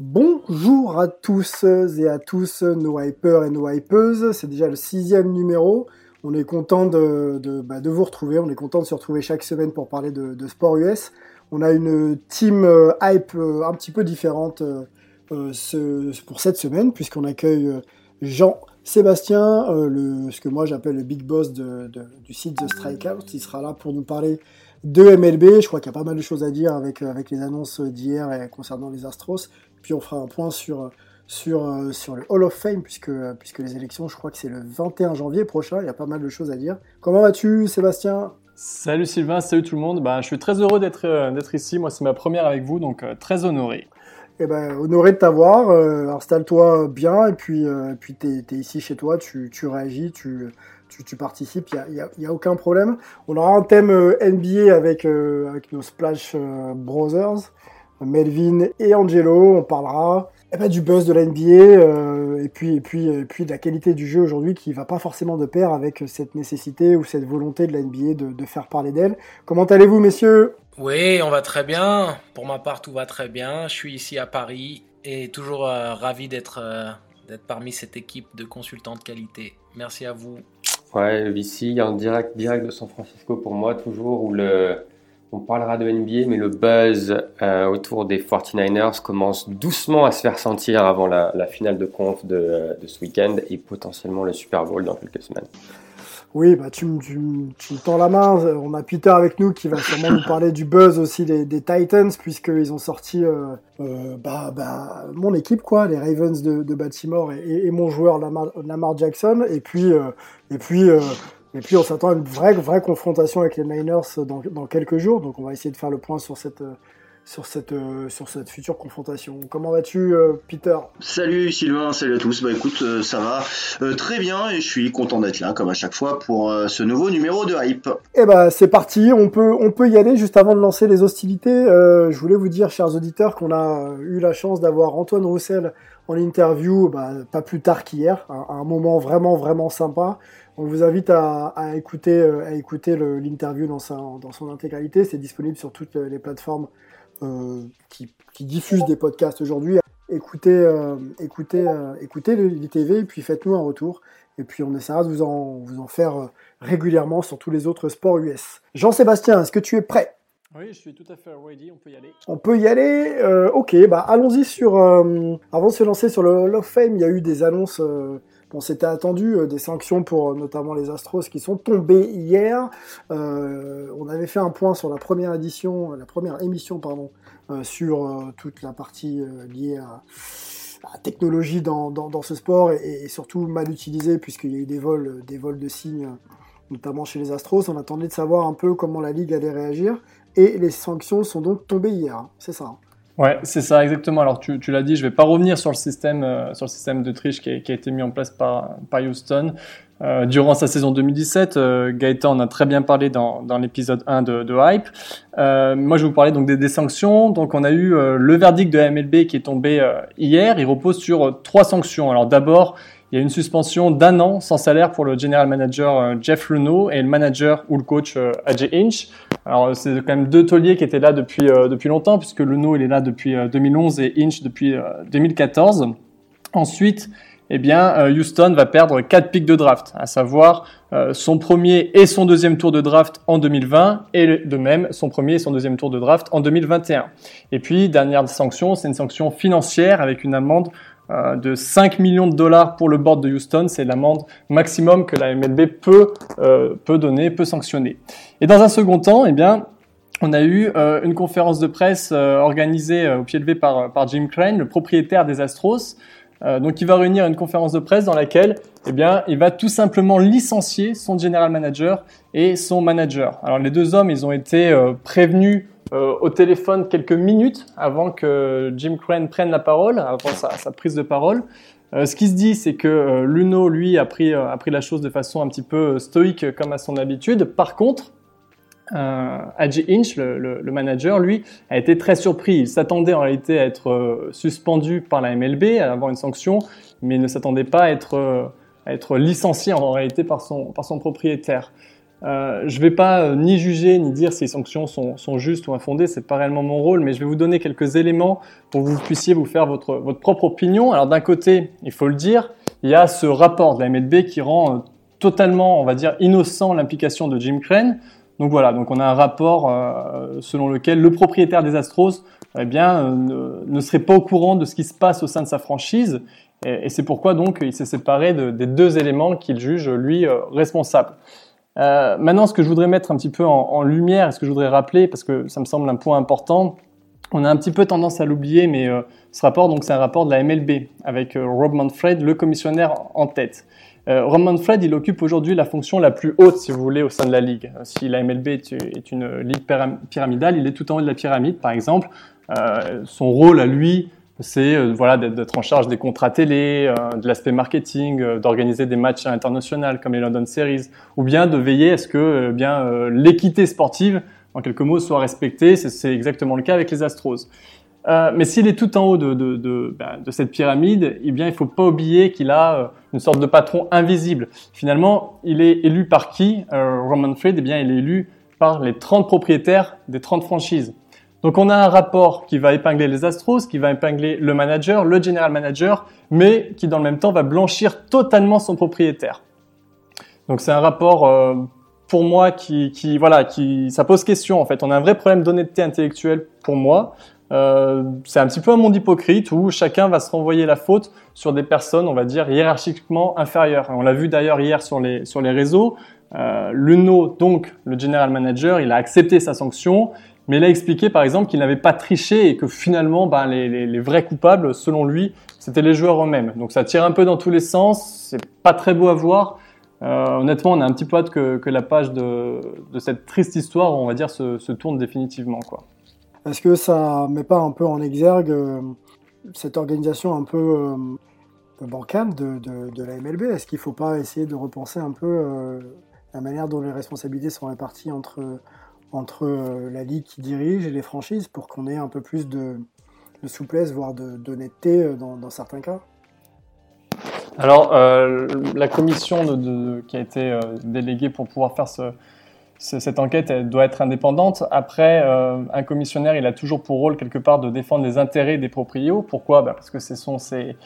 Bonjour à tous et à tous nos hypers et nos hypeuses. C'est déjà le sixième numéro. On est content de, bah, vous retrouver. On est content de se retrouver chaque semaine pour parler de, sport US. On a une team euh, hype euh, un petit peu différente euh, pour cette semaine puisqu'on accueille Jean-Sébastien, ce que moi j'appelle le big boss du site The Strikeout. Il sera là pour nous parler de MLB. Je crois qu'il y a pas mal de choses à dire avec, avec les annonces d'hier concernant les Astros. Puis on fera un point sur, sur, sur le Hall of Fame, puisque, puisque les élections, je crois que c'est le 21 janvier prochain. Il y a pas mal de choses à dire. Comment vas-tu, Sébastien? Salut Sylvain, salut tout le monde. Ben, je suis très heureux d'être d'être ici. Moi, c'est ma première avec vous, donc euh, très honoré. Eh ben, honoré de t'avoir. Euh, Installe-toi bien, et puis, euh, puis tu es, ici chez toi, tu, tu réagis, tu, tu, tu participes, il n'y a, y a, aucun problème. On aura un thème NBA avec, avec nos Splash Brothers. Melvin et Angelo, on parlera eh ben, du buzz de la NBA euh, et puis et puis et puis de la qualité du jeu aujourd'hui qui va pas forcément de pair avec cette nécessité ou cette volonté de la NBA de, de faire parler d'elle. Comment allez-vous messieurs? Oui, on va très bien. Pour ma part, tout va très bien. Je suis ici à Paris et toujours euh, ravi d'être euh, d'être parmi cette équipe de consultants de qualité. Merci à vous. Ouais, ici en direct direct de San Francisco pour moi toujours où le on parlera de NBA, mais le buzz euh, autour des 49ers commence doucement à se faire sentir avant la, finale de conf de, de ce week-end et potentiellement le Super Bowl dans quelques semaines. Oui, bah tu, me tends la main. On a Peter avec nous qui va sûrement nous parler du buzz aussi des, des Titans, puisqu'ils ont sorti euh, euh, bah, bah, mon équipe, quoi, les Ravens de, Baltimore et, mon joueur Lamar, Lamar Jackson. Et puis, euh, et puis euh, et puis on s'attend à une vraie, vraie confrontation avec les Niners dans, dans, quelques jours. Donc on va essayer de faire le point sur cette, sur cette, sur cette future confrontation. Comment vas-tu, Peter? Salut Sylvain, salut à tous. Bah écoute, euh, ça va euh, très bien et je suis content d'être là, comme à chaque fois, pour euh, ce nouveau numéro de Hype. Eh bah c'est parti, on peut, on peut y aller. Juste avant de lancer les hostilités, je voulais vous dire, chers auditeurs, qu'on a eu la chance d'avoir Antoine Roussel en interview, bah, pas plus tard qu'hier, un, un moment vraiment, vraiment sympa. On vous invite à, à écouter, à écouter l'interview dans, sa, dans son intégralité. C'est disponible sur toutes les plateformes euh, qui, qui, diffusent des podcasts aujourd'hui. Écoutez, euh, écoutez, euh, écoutez l'ITV et puis faites-nous un retour. Et puis on essaiera de vous en, vous en faire régulièrement sur tous les autres sports US. Jean-Sébastien, est-ce que tu es prêt? Oui, je suis tout à fait ready, on peut y aller. On peut y aller euh, Ok, bah allons-y sur... Euh, avant de se lancer sur le Hall of Fame, il y a eu des annonces... Euh, bon, c'était attendu, des sanctions pour notamment les Astros qui sont tombées hier. on avait fait un point sur la première édition, la première émission, pardon, sur toute la partie liée à la technologie dans, ce sport et, surtout mal utilisée puisqu'il y a eu des vols, des vols de signes, notamment chez les Astros. On attendait de savoir un peu comment la ligue allait réagir et les sanctions sont donc tombées hier. Hein. C'est ça. Ouais, c'est ça exactement. Alors tu, tu l'as dit, je vais pas revenir sur le système, euh, sur le système de triche qui a, qui a, été mis en place par, par Houston euh, durant sa saison 2017. Euh, Gaëtan en a très bien parlé dans, dans l'épisode 1 de, de Hype. Euh, moi, je vais vous parler donc des, des sanctions. Donc on a eu euh, le verdict de MLB qui est tombé hier. Il repose sur trois sanctions. Alors d'abord, il y a une suspension d'un an sans salaire pour le general manager Jeff Luno et le manager ou le coach Ajay Inch. Alors c'est quand même deux tauliers qui étaient là depuis euh, depuis longtemps puisque Luno il est là depuis euh, 2011 et Inch depuis euh, 2014. Ensuite, eh bien Houston va perdre quatre pics de draft, à savoir son premier et son deuxième tour de draft en 2020 et de même son premier et son deuxième tour de draft en 2021. Et puis dernière sanction, c'est une sanction financière avec une amende euh, de 5 millions de dollars pour le board de Houston. C'est l'amende maximum que la MLB peut, euh, peut donner, peut sanctionner. Et dans un second temps, eh bien, on a eu euh, une conférence de presse organisée au pied levé par, par Jim Crane, le propriétaire des Astros. donc, il va réunir une conférence de presse dans laquelle, eh bien, il va tout simplement licencier son general manager et son manager. Alors, les deux hommes, ils ont été prévenus euh, au téléphone quelques minutes avant que Jim Crane prenne la parole, avant sa, prise de parole. Euh, ce qui se dit, c'est que euh, Luno, lui, a pris, la chose de façon un petit peu stoïque, comme à son habitude. Par contre, Adji Inch, le, manager, lui, a été très surpris. Il s'attendait en réalité à être suspendu par la MLB, à avoir une sanction, mais il ne s'attendait pas à être, licencié en réalité par son propriétaire. Euh, je ne vais pas euh, ni juger ni dire si les sanctions sont, sont justes ou infondées, c'est pas réellement mon rôle, mais je vais vous donner quelques éléments pour que vous puissiez vous faire votre, votre propre opinion. Alors d'un côté, il faut le dire, il y a ce rapport de la MLB qui rend euh, totalement, on va dire, innocent l'implication de Jim Crane. Donc voilà, donc on a un rapport euh, selon lequel le propriétaire des Astros eh bien, ne, serait pas au courant de ce qui se passe au sein de sa franchise, et, c'est pourquoi donc il s'est séparé de, des deux éléments qu'il juge lui responsables. Euh, maintenant, ce que je voudrais mettre un petit peu en, lumière, ce que je voudrais rappeler, parce que ça me semble un point important, on a un petit peu tendance à l'oublier, mais euh, ce rapport, donc, c'est un rapport de la MLB avec euh, Rob Manfred, le commissionnaire en tête. Rob Manfred, il occupe aujourd'hui la fonction la plus haute, si vous voulez, au sein de la ligue. Si la MLB est, est une ligue pyramidale, il est tout en haut de la pyramide, par exemple. Son rôle à lui, c'est euh, voilà d'être en charge des contrats télé, euh, de l'aspect marketing, euh, d'organiser des matchs internationaux comme les London Series, ou bien de veiller à ce que bien l'équité sportive, en quelques mots, soit respectée. C'est exactement le cas avec les Astros. mais s'il est tout en haut de, de, ben, de, cette pyramide, eh bien, il faut pas oublier qu'il a une sorte de patron invisible. Finalement, il est élu par qui? Roman Fried Eh bien, il est élu par les 30 propriétaires des 30 franchises. Donc on a un rapport qui va épingler les Astros, qui va épingler le manager, le general manager, mais qui dans le même temps va blanchir totalement son propriétaire. Donc c'est un rapport euh, pour moi qui, voilà, qui, ça pose question en fait. On a un vrai problème d'honnêteté intellectuelle pour moi. Euh, c'est un petit peu un monde hypocrite où chacun va se renvoyer la faute sur des personnes, on va dire, hiérarchiquement inférieures. On l'a vu d'ailleurs hier sur les, sur réseaux. Euh, Luno, donc le general manager, il a accepté sa sanction mais il a expliqué par exemple qu'il n'avait pas triché et que finalement ben, les, vrais coupables, selon lui, c'était les joueurs eux-mêmes. Donc ça tire un peu dans tous les sens, c'est pas très beau à voir. Euh, honnêtement, on a un petit peu hâte que, que la page de, cette triste histoire, on va dire, se, tourne définitivement. quoi. Est-ce que ça met pas un peu en exergue euh, cette organisation un peu euh, bancale de, de, la MLB Est-ce qu'il faut pas essayer de repenser un peu la manière dont les responsabilités sont réparties entre entre euh, la ligue qui dirige et les franchises pour qu'on ait un peu plus de, souplesse, voire d'honnêteté euh, dans, dans, certains cas Alors, euh, la commission qui a été déléguée pour pouvoir faire ce, ce, cette enquête, doit être indépendante. Après, un commissionnaire, il a toujours pour rôle quelque part de défendre les intérêts des propriétaires. Pourquoi? Bah Parce que ce sont ces,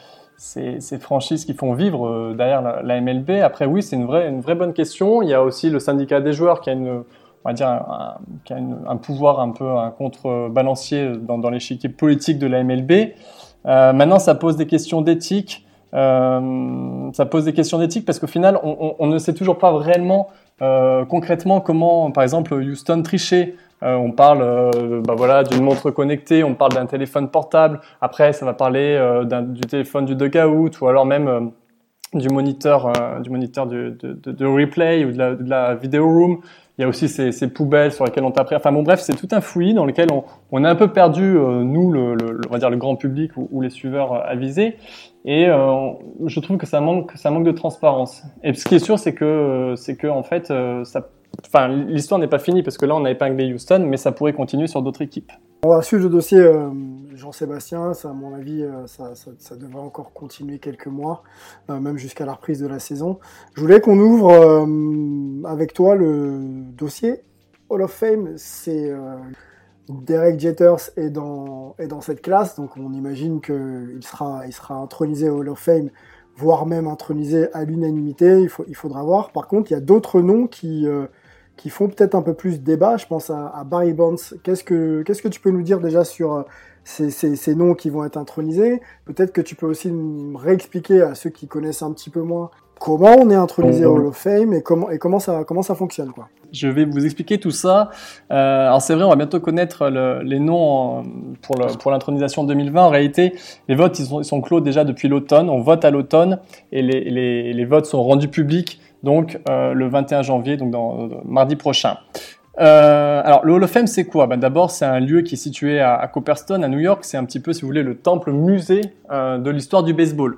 franchises qui font vivre derrière la, la, MLB. Après, oui, c'est une vraie, une vraie bonne question. Il y a aussi le syndicat des joueurs qui a une on va dire, un, qui a un pouvoir un peu un contrebalancier dans, dans l'échiquier politique de la MLB. Euh, maintenant, ça pose des questions d'éthique. Euh, ça pose des questions d'éthique parce qu'au final, on, ne sait toujours pas réellement euh, concrètement comment, par exemple, Houston trichait. On parle, bah voilà, d'une montre connectée, on parle d'un téléphone portable. Après, ça va parler du téléphone du dugout ou alors même du moniteur, du moniteur de, replay ou de la, de la video room. Il y a aussi ces, poubelles sur lesquelles on taperait. Enfin bon, bref, c'est tout un fouillis dans lequel on, on a un peu perdu, euh, nous, le, grand public ou, les suiveurs euh, avisés. Et euh, je trouve que ça manque, de transparence. Et ce qui est sûr, c'est que, c'est que en fait, l'histoire n'est pas finie parce que là, on a épinglé Houston, mais ça pourrait continuer sur d'autres équipes. On va suivre le dossier Jean-Sébastien. Ça, à mon avis, euh, ça, devrait encore continuer quelques mois, euh, même jusqu'à la reprise de la saison. Je voulais qu'on ouvre avec toi le dossier Hall of Fame. C'est Derek Jeters est dans, est dans cette classe, donc on imagine qu'il sera, il sera intronisé Hall of Fame, voire même intronisé à l'unanimité. Il, il faudra voir. Par contre, il y a d'autres noms qui qui font peut-être un peu plus débat. Je pense à, à Barry Bonds. Qu'est-ce que, qu'est-ce que tu peux nous dire déjà sur euh, ces, ces, ces, noms qui vont être intronisés. Peut-être que tu peux aussi me réexpliquer à ceux qui connaissent un petit peu moins comment on est intronisé au Hall of Fame et comment, et comment, ça, comment ça fonctionne. Quoi. Je vais vous expliquer tout ça. Euh, alors c'est vrai, on va bientôt connaître le, les noms pour, le, pour l'intronisation 2020. En réalité, les votes ils sont, ils sont clos déjà depuis l'automne. On vote à l'automne et les, les, les, votes sont rendus publics donc euh, le 21 janvier, donc dans, mardi prochain. Euh, alors, le Hall of Fame, c'est quoi? Ben, D'abord, c'est un lieu qui est situé à, à Copperstone, à New York. C'est un petit peu, si vous voulez, le temple musée euh, de l'histoire du baseball.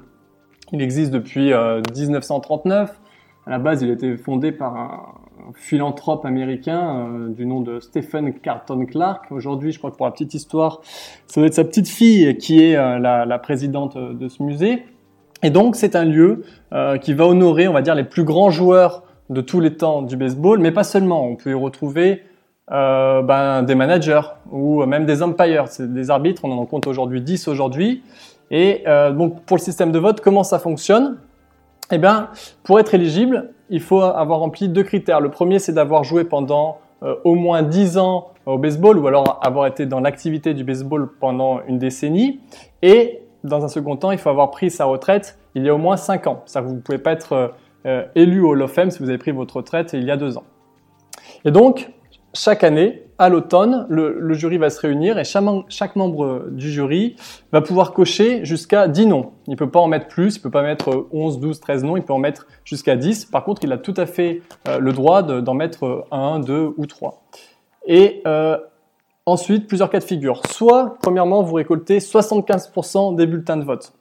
Il existe depuis 1939. Euh, à la base, il a été fondé par un, philanthrope américain du nom de Stephen Carton Clark. Aujourd'hui, je crois que pour la petite histoire, ça doit être sa petite fille qui est la, présidente de ce musée. Et donc, c'est un lieu qui va honorer, on va dire, les plus grands joueurs de tous les temps du baseball, mais pas seulement. On peut y retrouver euh, ben, des managers ou même des umpires, des arbitres. On en compte aujourd'hui 10 aujourd'hui. Et euh, donc pour le système de vote, comment ça fonctionne? Eh bien, pour être éligible, il faut avoir rempli deux critères. Le premier, c'est d'avoir joué pendant euh, au moins 10 ans au baseball ou alors avoir été dans l'activité du baseball pendant une décennie. Et dans un second temps, il faut avoir pris sa retraite il y a au moins 5 ans. Ça, vous ne pouvez pas être euh, élu au Hall of si vous avez pris votre retraite il y a deux ans. Et donc, chaque année, à l'automne, le, le, jury va se réunir et chaque, chaque, membre du jury va pouvoir cocher jusqu'à 10 noms. Il ne peut pas en mettre plus, il ne peut pas mettre 11, 12, 13 noms, il peut en mettre jusqu'à 10. Par contre, il a tout à fait euh, le droit d'en mettre 1, 2 ou 3. Et euh, ensuite, plusieurs cas de figure. Soit, premièrement, vous récoltez 75% des bulletins de vote.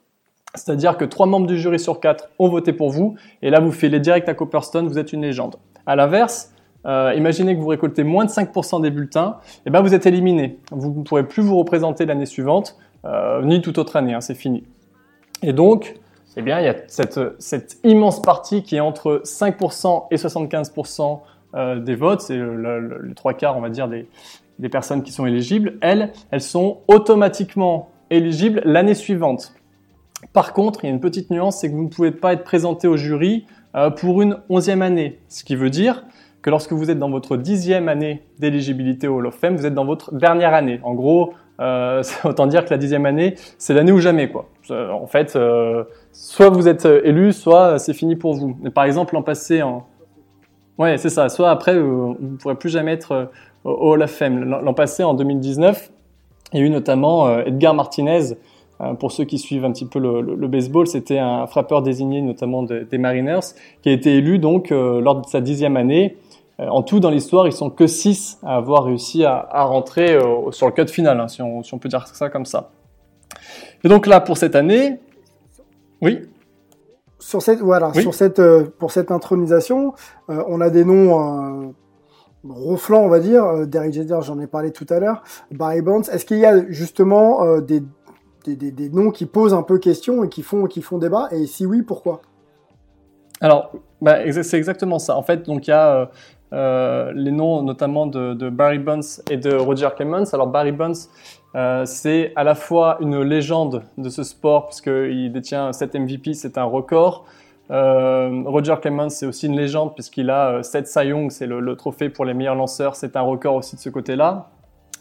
C'est-à-dire que trois membres du jury sur quatre ont voté pour vous, et là vous filez direct à Copperstone, vous êtes une légende. À l'inverse, euh, imaginez que vous récoltez moins de 5% des bulletins, et ben vous êtes éliminé. Vous ne pourrez plus vous représenter l'année suivante, euh, ni toute autre année, hein, c'est fini. Et donc, eh bien, il y a cette, immense partie qui est entre 5% et 75% euh, des votes, c'est les trois quarts, on va dire, des personnes qui sont éligibles. Elles, elles sont automatiquement éligibles l'année suivante. Par contre, il y a une petite nuance, c'est que vous ne pouvez pas être présenté au jury euh, pour une onzième année. Ce qui veut dire que lorsque vous êtes dans votre dixième année d'éligibilité au Hall of Fame, vous êtes dans votre dernière année. En gros, euh, autant dire que la dixième année, c'est l'année ou jamais. quoi. Euh, en fait, soit vous êtes élu, soit c'est fini pour vous. Par exemple, l'an passé, en... ouais, c'est ça. Soit après, vous ne pourrez plus jamais être au Hall of Fame. L'an passé, en 2019, il y a eu notamment Edgar Martinez, pour ceux qui suivent un petit peu le, le, le baseball, c'était un frappeur désigné notamment de, des Mariners, qui a été élu donc euh, lors de sa dixième année. Euh, en tout, dans l'histoire, ils sont que six à avoir réussi à, à rentrer sur le cut final, hein, si, on, si, on, peut dire ça comme ça. Et donc là, pour cette année, oui. Sur cette, voilà, oui. sur cette, pour cette intronisation, on a des noms ronflants, on va dire. Derek Jeter, j'en ai parlé tout à l'heure. Barry Bonds. Est-ce qu'il y a justement des des, noms qui posent un peu question et qui font, qui font débat Et si oui, pourquoi? Alors, bah, c'est exactement ça. En fait, donc il y a euh, euh, les noms notamment de, Barry Bonds et de Roger Clemens. Alors Barry Bonds, euh, c'est à la fois une légende de ce sport puisqu'il détient 7 MVP, c'est un record. Roger Clemens, c'est aussi une légende puisqu'il a 7 Cy Young, c'est le, trophée pour les meilleurs lanceurs, c'est un record aussi de ce côté-là.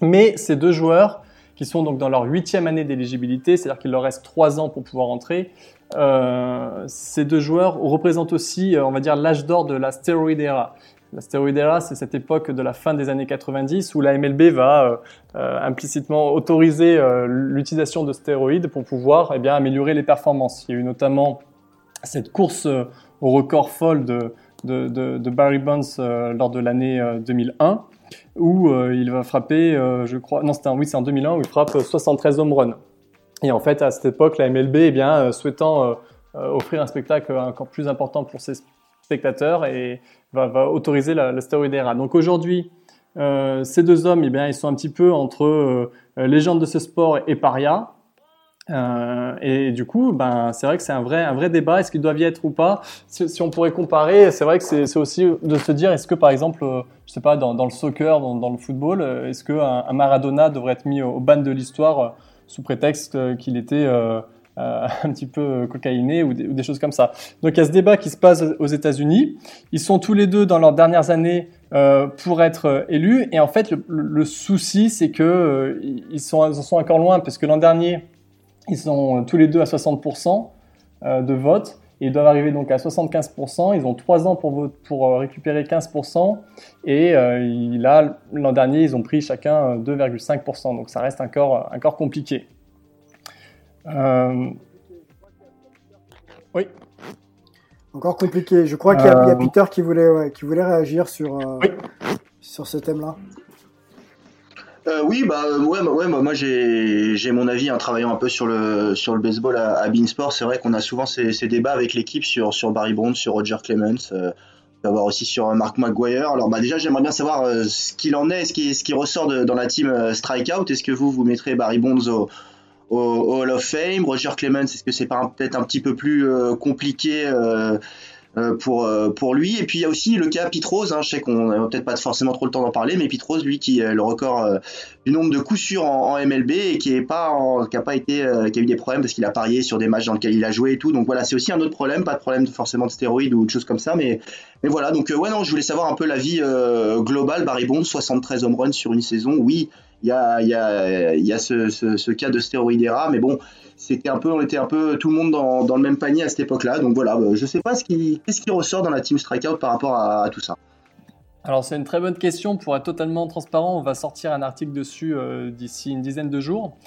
Mais ces deux joueurs, qui sont donc dans leur huitième année d'éligibilité, c'est-à-dire qu'il leur reste trois ans pour pouvoir entrer. Euh, ces deux joueurs représentent aussi, euh, on va dire, l'âge d'or de la steroid era. La steroid era, c'est cette époque de la fin des années 90 où la MLB va euh, implicitement autoriser l'utilisation de stéroïdes pour pouvoir eh bien, améliorer les performances. Il y a eu notamment cette course au record folle de, de Barry Bonds lors de l'année 2001 où euh, il va frapper, euh, je crois, non, c'était oui, c'est en 2001 où il frappe 73 home runs. Et en fait, à cette époque, la MLB, eh bien, euh, souhaitant offrir un spectacle encore plus important pour ses spectateurs, et va, autoriser la, la era. Donc aujourd'hui, euh, ces deux hommes, eh bien, ils sont un petit peu entre euh, légende de ce sport et paria. Euh, et du coup, ben, c'est vrai que c'est un vrai, un vrai débat. Est-ce qu'ils doivent y être ou pas si, si, on pourrait comparer, c'est vrai que c'est aussi de se dire, est-ce que par exemple, euh, je sais pas, dans, dans le soccer, dans, dans, le football, euh, est-ce qu'un un Maradona devrait être mis au, ban de l'histoire sous prétexte qu'il était, euh, un petit peu cocaïnés ou des, choses comme ça. Donc il y a ce débat qui se passe aux États-Unis. Ils sont tous les deux dans leurs dernières années pour être élus. Et en fait, le, souci, c'est que ils, sont, ils sont encore loin parce que l'an dernier, ils sont tous les deux à 60% de vote ils doivent arriver donc à 75%. Ils ont 3 ans pour, pour euh, récupérer 15%. Et euh, là, l'an dernier, ils ont pris chacun 2,5%. Euh, donc ça reste encore, encore compliqué. Oui. Encore compliqué. Je crois qu'il y, a Peter qui voulait, qui voulait réagir sur, sur ce thème-là. Euh, oui, bah ouais, ouais moi j'ai mon avis en travaillant un peu sur le sur le baseball à, à Beansport. C'est vrai qu'on a souvent ces, ces, débats avec l'équipe sur sur Barry Bonds, sur Roger Clemens. Euh, on va voir aussi sur Mark McGuire. Alors bah déjà j'aimerais bien savoir euh, ce qu'il en est, ce qui ce qui ressort de, dans la team euh, Strikeout. Est-ce que vous vous mettrez Barry Bonds au, au, Hall of Fame, Roger Clemens Est-ce que c'est pas peut-être un petit peu plus compliqué euh, pour euh, pour lui. Et puis il y a aussi le cas Pitros. Hein, je sais qu'on n'a peut-être pas forcément trop le temps d'en parler, mais Pitros, lui, qui a le record euh, du nombre de coups sûrs en, MLB et qui est pas qui a pas été qui a eu des problèmes parce qu'il a parié sur des matchs dans lesquels il a joué et tout. Donc voilà, c'est aussi un autre problème. Pas de problème forcément de stéroïdes ou de choses comme ça, mais mais voilà. Donc ouais non, je voulais savoir un peu la vie globale. Barry Bonds, 73 home runs sur une saison. Oui, il y a y a y a ce, ce, ce cas de stéroïdera, mais bon c'était un peu, on était un peu tout le monde dans, dans le même panier à cette époque-là. Donc voilà, bah, je sais pas ce qui, qu'est-ce qui ressort dans la team Strikeout par rapport à, tout ça. Alors c'est une très bonne question. Pour être totalement transparent, on va sortir un article dessus euh, d'ici une dizaine de jours.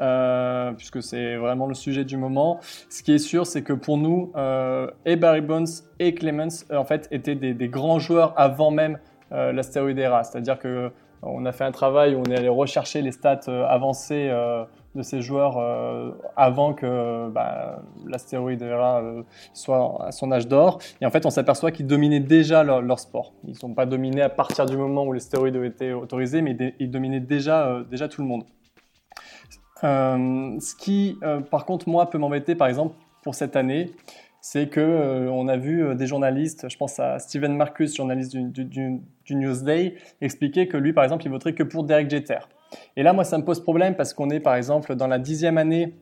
Euh, puisque c'est vraiment le sujet du moment. Ce qui est sûr, c'est que pour nous, euh, et Barry Bonds et Clemens, en fait, étaient des, grands joueurs avant même la stéroïde era. C'est-à-dire que on a fait un travail où on est allé rechercher les stats avancées de ces joueurs euh, avant que bah, l'astéroïde euh, soit à son âge d'or. Et en fait, on s'aperçoit qu'ils dominaient déjà leur, sport. Ils ne sont pas dominés à partir du moment où les stéroïdes ont été autorisés, mais ils dominaient déjà, euh, déjà tout le monde. ce qui, par contre, moi, peut m'embêter, par exemple, pour cette année, c'est que on a vu des journalistes, je pense à Steven Marcus, journaliste du, Newsday, expliquer que lui, par exemple, il voterait que pour Derek Jeter. Et là, moi, ça me pose problème parce qu'on est, par exemple, dans la dixième année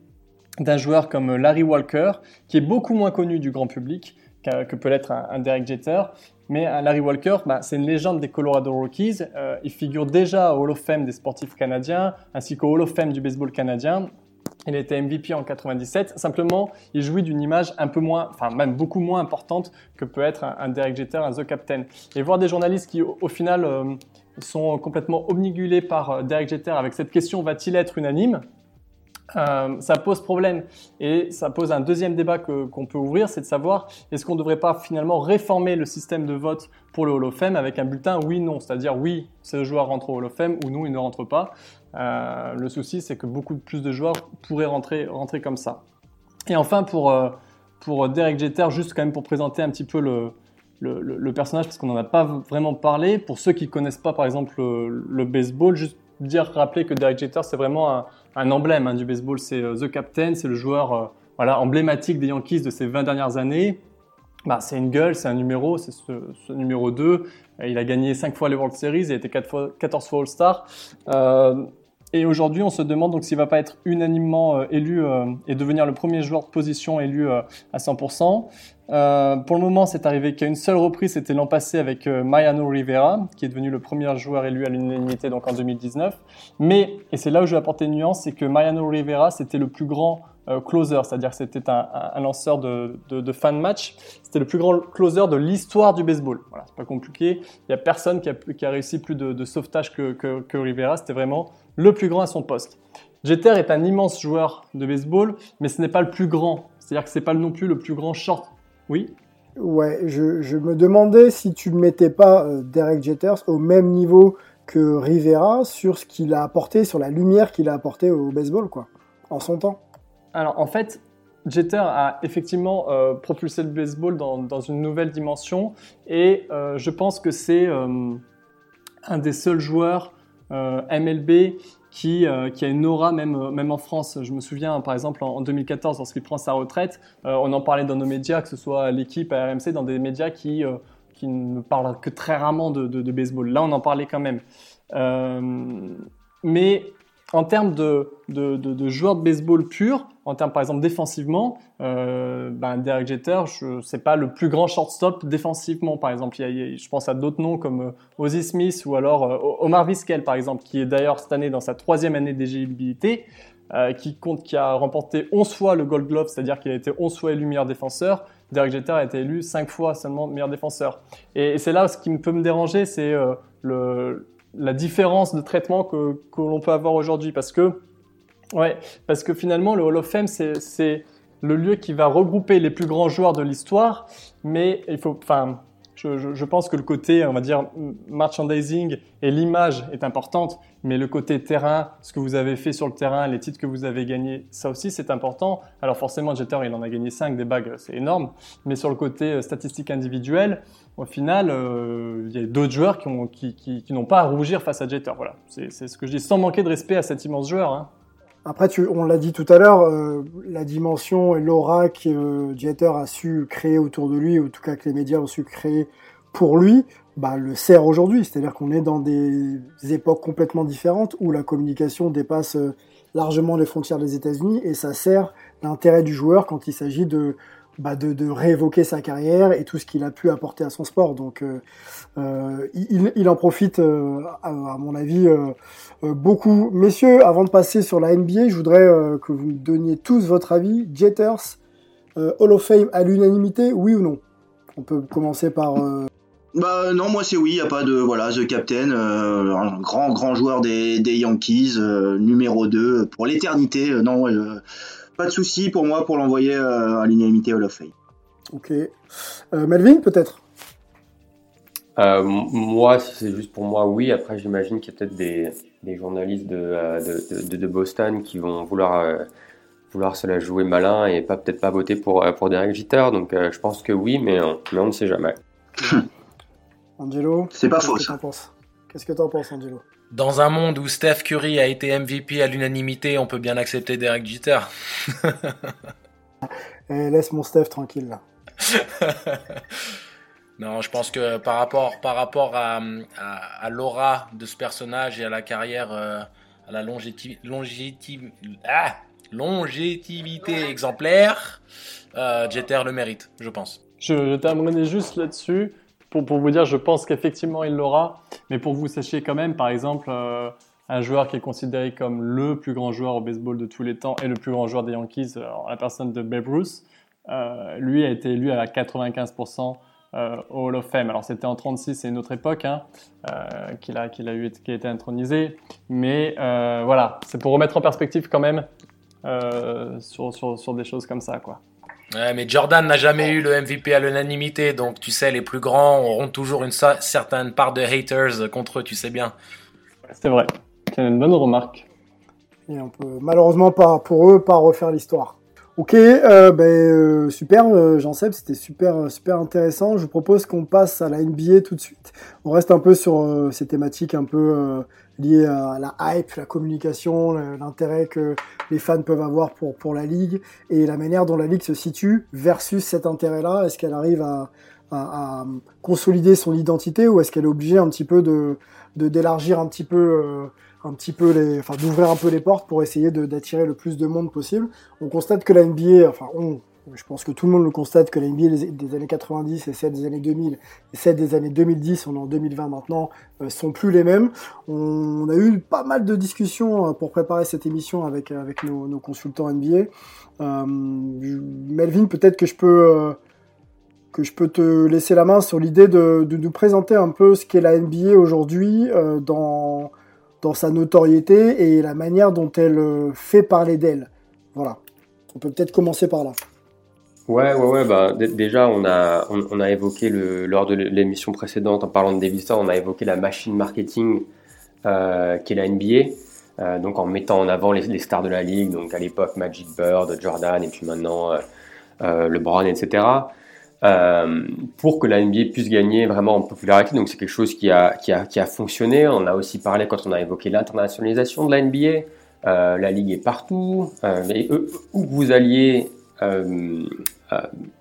d'un joueur comme Larry Walker, qui est beaucoup moins connu du grand public que, peut l'être un, Derek Jeter. Mais Larry Walker, bah, c'est une légende des Colorado Rockies. Euh, il figure déjà au Hall of Fame des sportifs canadiens, ainsi qu'au Hall of Fame du baseball canadien. Il était MVP en 97. Simplement, il jouit d'une image un peu moins, enfin même beaucoup moins importante que peut être un, Derek Jeter, un The Captain. Et voir des journalistes qui, au, final, euh, sont complètement omnigulés par euh, Derek Jeter avec cette question va-t-il être unanime? Euh, ça pose problème et ça pose un deuxième débat qu'on peut ouvrir, c'est de savoir est-ce qu'on ne devrait pas finalement réformer le système de vote pour le Hall of Fame avec un bulletin oui/non, c'est-à-dire oui, ce joueur rentre au Hall of Fame ou non, il ne rentre pas. Euh, le souci, c'est que beaucoup plus de joueurs pourraient rentrer, rentrer comme ça. Et enfin, pour, pour Derek Jeter, juste quand même pour présenter un petit peu le, le, personnage parce qu'on n'en a pas vraiment parlé. Pour ceux qui ne connaissent pas par exemple le, baseball, juste dire, rappeler que Derek Jeter c'est vraiment un, emblème hein, du baseball. C'est euh, The Captain, c'est le joueur euh, voilà, emblématique des Yankees de ces 20 dernières années. Bah, c'est une gueule, c'est un numéro, c'est ce, numéro 2. Il a gagné 5 fois les World Series, il a été 4 fois, 14 fois All-Star. Euh, et aujourd'hui, on se demande donc s'il va pas être unanimement élu et devenir le premier joueur de position élu à 100%. Euh, pour le moment, c'est arrivé qu'à une seule reprise, c'était l'an passé avec euh, Mariano Rivera, qui est devenu le premier joueur élu à l'unanimité donc en 2019. Mais, et c'est là où je vais apporter une nuance, c'est que Mariano Rivera, c'était le plus grand euh, closer, c'est-à-dire c'était un, lanceur de, de, de, match. C'était le plus grand closer de l'histoire du baseball. Voilà, c'est pas compliqué. Il y a personne qui a, réussi plus de, de sauvetage que, que, Rivera. C'était vraiment le plus grand à son poste. Jeter est un immense joueur de baseball, mais ce n'est pas le plus grand. C'est-à-dire que c'est pas non plus le plus grand short oui. Ouais, je, me demandais si tu ne mettais pas euh, Derek Jeters au même niveau que Rivera sur ce qu'il a apporté, sur la lumière qu'il a apporté au baseball, quoi, en son temps. Alors, en fait, Jeter a effectivement euh, propulsé le baseball dans, une nouvelle dimension et euh, je pense que c'est un des seuls joueurs MLB euh, qui, a une aura même, euh, même en France. Je me souviens par exemple en, 2014 lorsqu'il prend sa retraite, euh, on en parlait dans nos médias, que ce soit l'équipe à RMC, dans des médias qui, qui ne parlent que très rarement de, de, baseball. Là on en parlait quand même. mais en termes de, de, joueurs de baseball pur, en termes par exemple défensivement, euh, ben Derek Jeter, je sais pas le plus grand shortstop défensivement par exemple. Il je pense à d'autres noms comme euh, Ozzy Smith ou alors euh, Omar Vizquel par exemple, qui est d'ailleurs cette année dans sa troisième année d'éligibilité, qui compte, qui a remporté 11 fois le Gold Glove, c'est-à-dire qu'il a été 11 fois élu meilleur défenseur. Derek Jeter a été élu 5 fois seulement meilleur défenseur. Et, c'est là ce qui peut me déranger, c'est le la différence de traitement que, que l'on peut avoir aujourd'hui. Parce que, ouais, parce que finalement, le Hall of Fame, c'est le lieu qui va regrouper les plus grands joueurs de l'histoire. Mais il faut, enfin, je, pense que le côté, on va dire, merchandising et l'image est importante, mais le côté terrain, ce que vous avez fait sur le terrain, les titres que vous avez gagnés, ça aussi c'est important. Alors forcément, Jeter, il en a gagné 5 des bagues, c'est énorme, mais sur le côté euh, statistique individuel, au final, euh, il y a d'autres joueurs qui n'ont pas à rougir face à Jeter. Voilà, c'est ce que je dis, sans manquer de respect à cet immense joueur. Hein. Après, tu, on l'a dit tout à l'heure, euh, la dimension et l'aura que euh, Jeter a su créer autour de lui, ou en tout cas que les médias ont su créer pour lui, bah, le sert aujourd'hui. C'est-à-dire qu'on est dans des époques complètement différentes où la communication dépasse euh, largement les frontières des États-Unis et ça sert l'intérêt du joueur quand il s'agit de, bah de, réévoquer sa carrière et tout ce qu'il a pu apporter à son sport. Donc, euh, euh il, en profite, euh, à, mon avis, beaucoup. Messieurs, avant de passer sur la NBA, je voudrais que vous me donniez tous votre avis. Jetters, Hall of Fame à l'unanimité, oui ou non? On peut commencer par. Bah non, moi c'est oui, il y a pas de voilà The Captain, un grand grand joueur des, des Yankees, numéro 2 pour l'éternité. non, pas de souci pour moi pour l'envoyer euh, à l'unanimité Hall of Fame. Ok. Euh, Melvin, peut-être? Euh, Moi, si c'est juste pour moi, oui. Après, j'imagine qu'il y a peut-être des, des, journalistes de, de, de, Boston qui vont vouloir, vouloir se la jouer malin et pas peut-être pas voter pour, pour Derek Jeter. Donc, je pense que oui, mais, mais on ne sait jamais. Angelo C'est pas faux, ça. Qu'est-ce que tu en penses, Angelo? Dans un monde où Steph Curry a été MVP à l'unanimité, on peut bien accepter Derek Jeter. Eh, laisse mon Steph tranquille là. non, je pense que par rapport, par rapport à, à, l'aura de ce personnage et à la carrière, euh, à la longévité, ah, longévité exemplaire, euh, Jeter le mérite, je pense. Je, je terminerai juste là-dessus pour, vous dire, je pense qu'effectivement il l'aura, mais pour que vous sachiez quand même, par exemple, euh, un joueur qui est considéré comme le plus grand joueur au baseball de tous les temps et le plus grand joueur des Yankees, euh, la personne de Babe Ruth, euh, lui a été élu à 95% au Hall of Fame. Alors c'était en 36, c'est une autre époque hein, qu'il a, été intronisé, mais voilà, c'est pour remettre en perspective quand même sur, sur, sur des choses comme ça, quoi. Ouais, mais Jordan n'a jamais eu le MVP à l'unanimité, donc tu sais, les plus grands auront toujours une certaine part de haters contre eux, tu sais bien. C'est vrai, c'est une bonne remarque. Et on peut malheureusement pas pour eux pas refaire l'histoire. Ok, euh, ben, euh, super, euh, Jean-Seb, c'était super, super intéressant. Je vous propose qu'on passe à la NBA tout de suite. On reste un peu sur ces thématiques un peu liées à la hype, la communication, l'intérêt que les fans peuvent avoir pour, pour la ligue et la manière dont la ligue se situe versus cet intérêt-là. Est-ce qu'elle arrive à, à, à, consolider son identité ou est-ce qu'elle est obligée un petit peu de d'élargir un petit peu un petit peu les, enfin d'ouvrir un peu les portes pour essayer d'attirer le plus de monde possible. On constate que la NBA, enfin je pense que tout le monde le constate que la NBA des, années 90 et celle des années 2000 et celle des années 2010, on est en 2020 maintenant, euh, sont plus les mêmes. On, a eu pas mal de discussions euh, pour préparer cette émission avec avec nos, consultants NBA. Euh, Melvin, peut-être que je peux euh, que je peux te laisser la main sur l'idée de, de, nous présenter un peu ce qu'est la NBA aujourd'hui euh, dans dans sa notoriété et la manière dont elle euh, fait parler d'elle. Voilà. On peut peut-être commencer par là. Ouais, ouais, ouais. Bah, déjà, on a, on, a évoqué le, lors de l'émission précédente, en parlant de Davis on a évoqué la machine marketing euh, qui est la NBA. Euh, donc en mettant en avant les, stars de la ligue, donc à l'époque Magic Bird, Jordan, et puis maintenant euh, LeBron, etc. Euh, pour que la NBA puisse gagner vraiment en popularité. Donc c'est quelque chose qui a, qui, a, qui a fonctionné. On a aussi parlé quand on a évoqué l'internationalisation de la NBA. Euh, la ligue est partout. Euh, et, où vous alliez euh,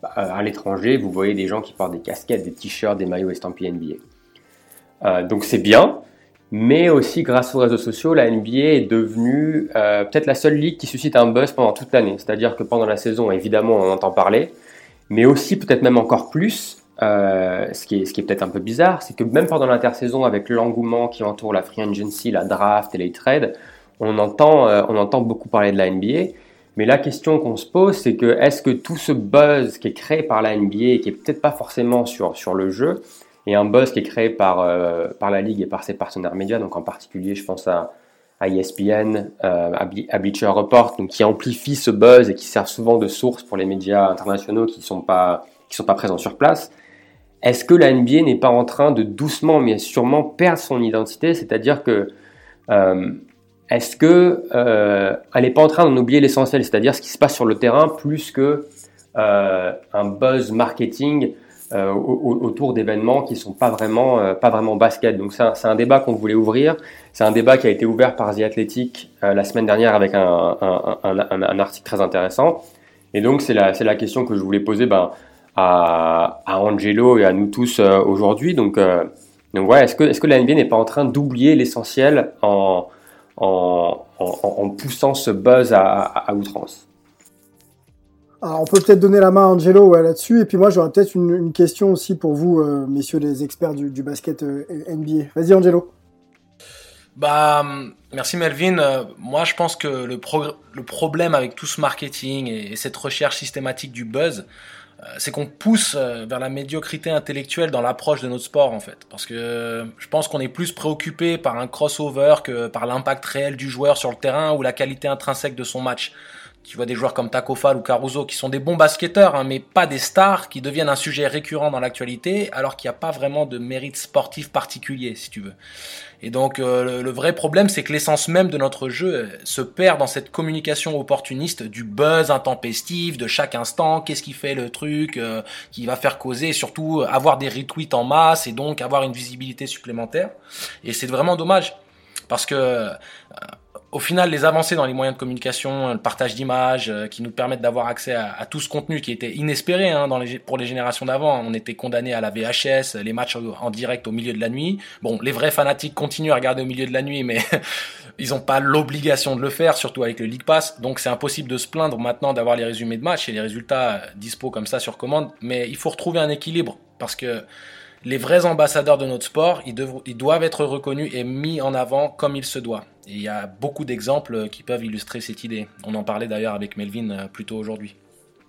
à l'étranger, vous voyez des gens qui portent des casquettes, des t-shirts, des maillots estampillés NBA. donc c'est bien. Mais aussi, grâce aux réseaux sociaux, la NBA est devenue peut-être la seule ligue qui suscite un buzz pendant toute l'année. C'est-à-dire que pendant la saison, évidemment, on en entend parler, mais aussi peut-être même encore plus, euh, ce qui est, est peut-être un peu bizarre, c'est que même pendant l'intersaison, avec l'engouement qui entoure la free agency, la draft et les trades, on entend, euh, on entend beaucoup parler de la NBA. Mais la question qu'on se pose, c'est que est-ce que tout ce buzz qui est créé par la NBA, qui est peut-être pas forcément sur, sur le jeu, et un buzz qui est créé par, euh, par la ligue et par ses partenaires médias, donc en particulier, je pense à, à ESPN, euh, à, Bleacher Report, donc qui amplifie ce buzz et qui sert souvent de source pour les médias internationaux qui ne sont, pas, sont pas présents sur place. Est-ce que la NBA n'est pas en train de doucement mais sûrement perdre son identité? C'est-à-dire que euh, est-ce que euh, n'est pas en train d'en oublier l'essentiel, c'est-à-dire ce qui se passe sur le terrain, plus que buzz marketing euh, autour d'événements qui sont pas vraiment euh, pas vraiment basket. Donc c'est un, un, débat qu'on voulait ouvrir. C'est un débat qui a été ouvert par The Athletic euh, la semaine dernière avec un, un, un, article très intéressant. Et donc c'est la c'est la question que je voulais poser ben, à, à Angelo et à nous tous aujourd'hui. Donc donc ouais, est-ce que est-ce que la NBA n'est pas en train d'oublier l'essentiel en en, en, poussant ce buzz à, à outrance? On peut peut-être donner la main à Angelo ouais, là-dessus. Et puis moi, j'aurais peut-être une, question aussi pour vous, euh, messieurs les experts du, basket euh, NBA. Vas-y, Angelo. Bah, merci Melvin. Euh, moi, je pense que le, le, problème avec tout ce marketing et, et cette recherche systématique du buzz, c'est qu'on pousse vers la médiocrité intellectuelle dans l'approche de notre sport en fait. Parce que je pense qu'on est plus préoccupé par un crossover que par l'impact réel du joueur sur le terrain ou la qualité intrinsèque de son match. Tu vois des joueurs comme Taco Fall ou Caruso qui sont des bons basketteurs, hein, mais pas des stars, qui deviennent un sujet récurrent dans l'actualité, alors qu'il n'y a pas vraiment de mérite sportif particulier, si tu veux. Et donc euh, le, vrai problème, c'est que l'essence même de notre jeu euh, se perd dans cette communication opportuniste du buzz intempestif de chaque instant. Qu'est-ce qui fait le truc euh, qui va faire causer, et surtout avoir des retweets en masse et donc avoir une visibilité supplémentaire. Et c'est vraiment dommage parce que au final, les avancées dans les moyens de communication, le partage d'images, euh, qui nous permettent d'avoir accès à, tout ce contenu qui était inespéré hein, dans pour les générations d'avant. On était condamné à la VHS, les matchs en direct au milieu de la nuit. Bon, les vrais fanatiques continuent à regarder au milieu de la nuit, mais ils n'ont pas l'obligation de le faire, surtout avec le League Pass. Donc c'est impossible de se plaindre maintenant d'avoir les résumés de matchs et les résultats euh, dispo comme ça sur commande. Mais il faut retrouver un équilibre parce que les vrais ambassadeurs de notre sport, ils, doivent être reconnus et mis en avant comme il se doit. Et il y a beaucoup d'exemples qui peuvent illustrer cette idée. On en parlait d'ailleurs avec Melvin euh, plus tôt aujourd'hui.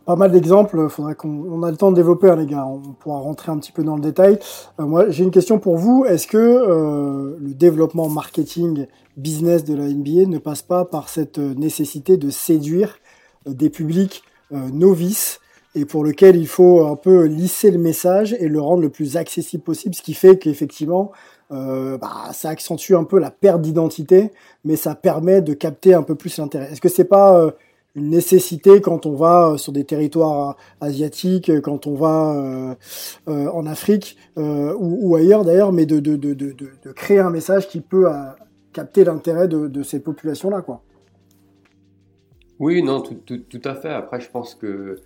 Pas mal d'exemples, faudrait qu'on on a le temps de développer, hein, les gars. On pourra rentrer un petit peu dans le détail. Euh, moi, j'ai une question pour vous. Est-ce que euh, le développement marketing business de la NBA ne passe pas par cette nécessité de séduire des publics novices et pour lequel il faut un peu lisser le message et le rendre le plus accessible possible, ce qui fait qu'effectivement, euh, bah, ça accentue un peu la perte d'identité, mais ça permet de capter un peu plus l'intérêt. Est-ce que c'est pas euh, une nécessité quand on va euh, sur des territoires asiatiques, quand on va en Afrique ou, ailleurs d'ailleurs, mais de, créer un message qui peut capter l'intérêt de, ces populations-là, quoi? Oui, non, tout, à fait. Après, je pense que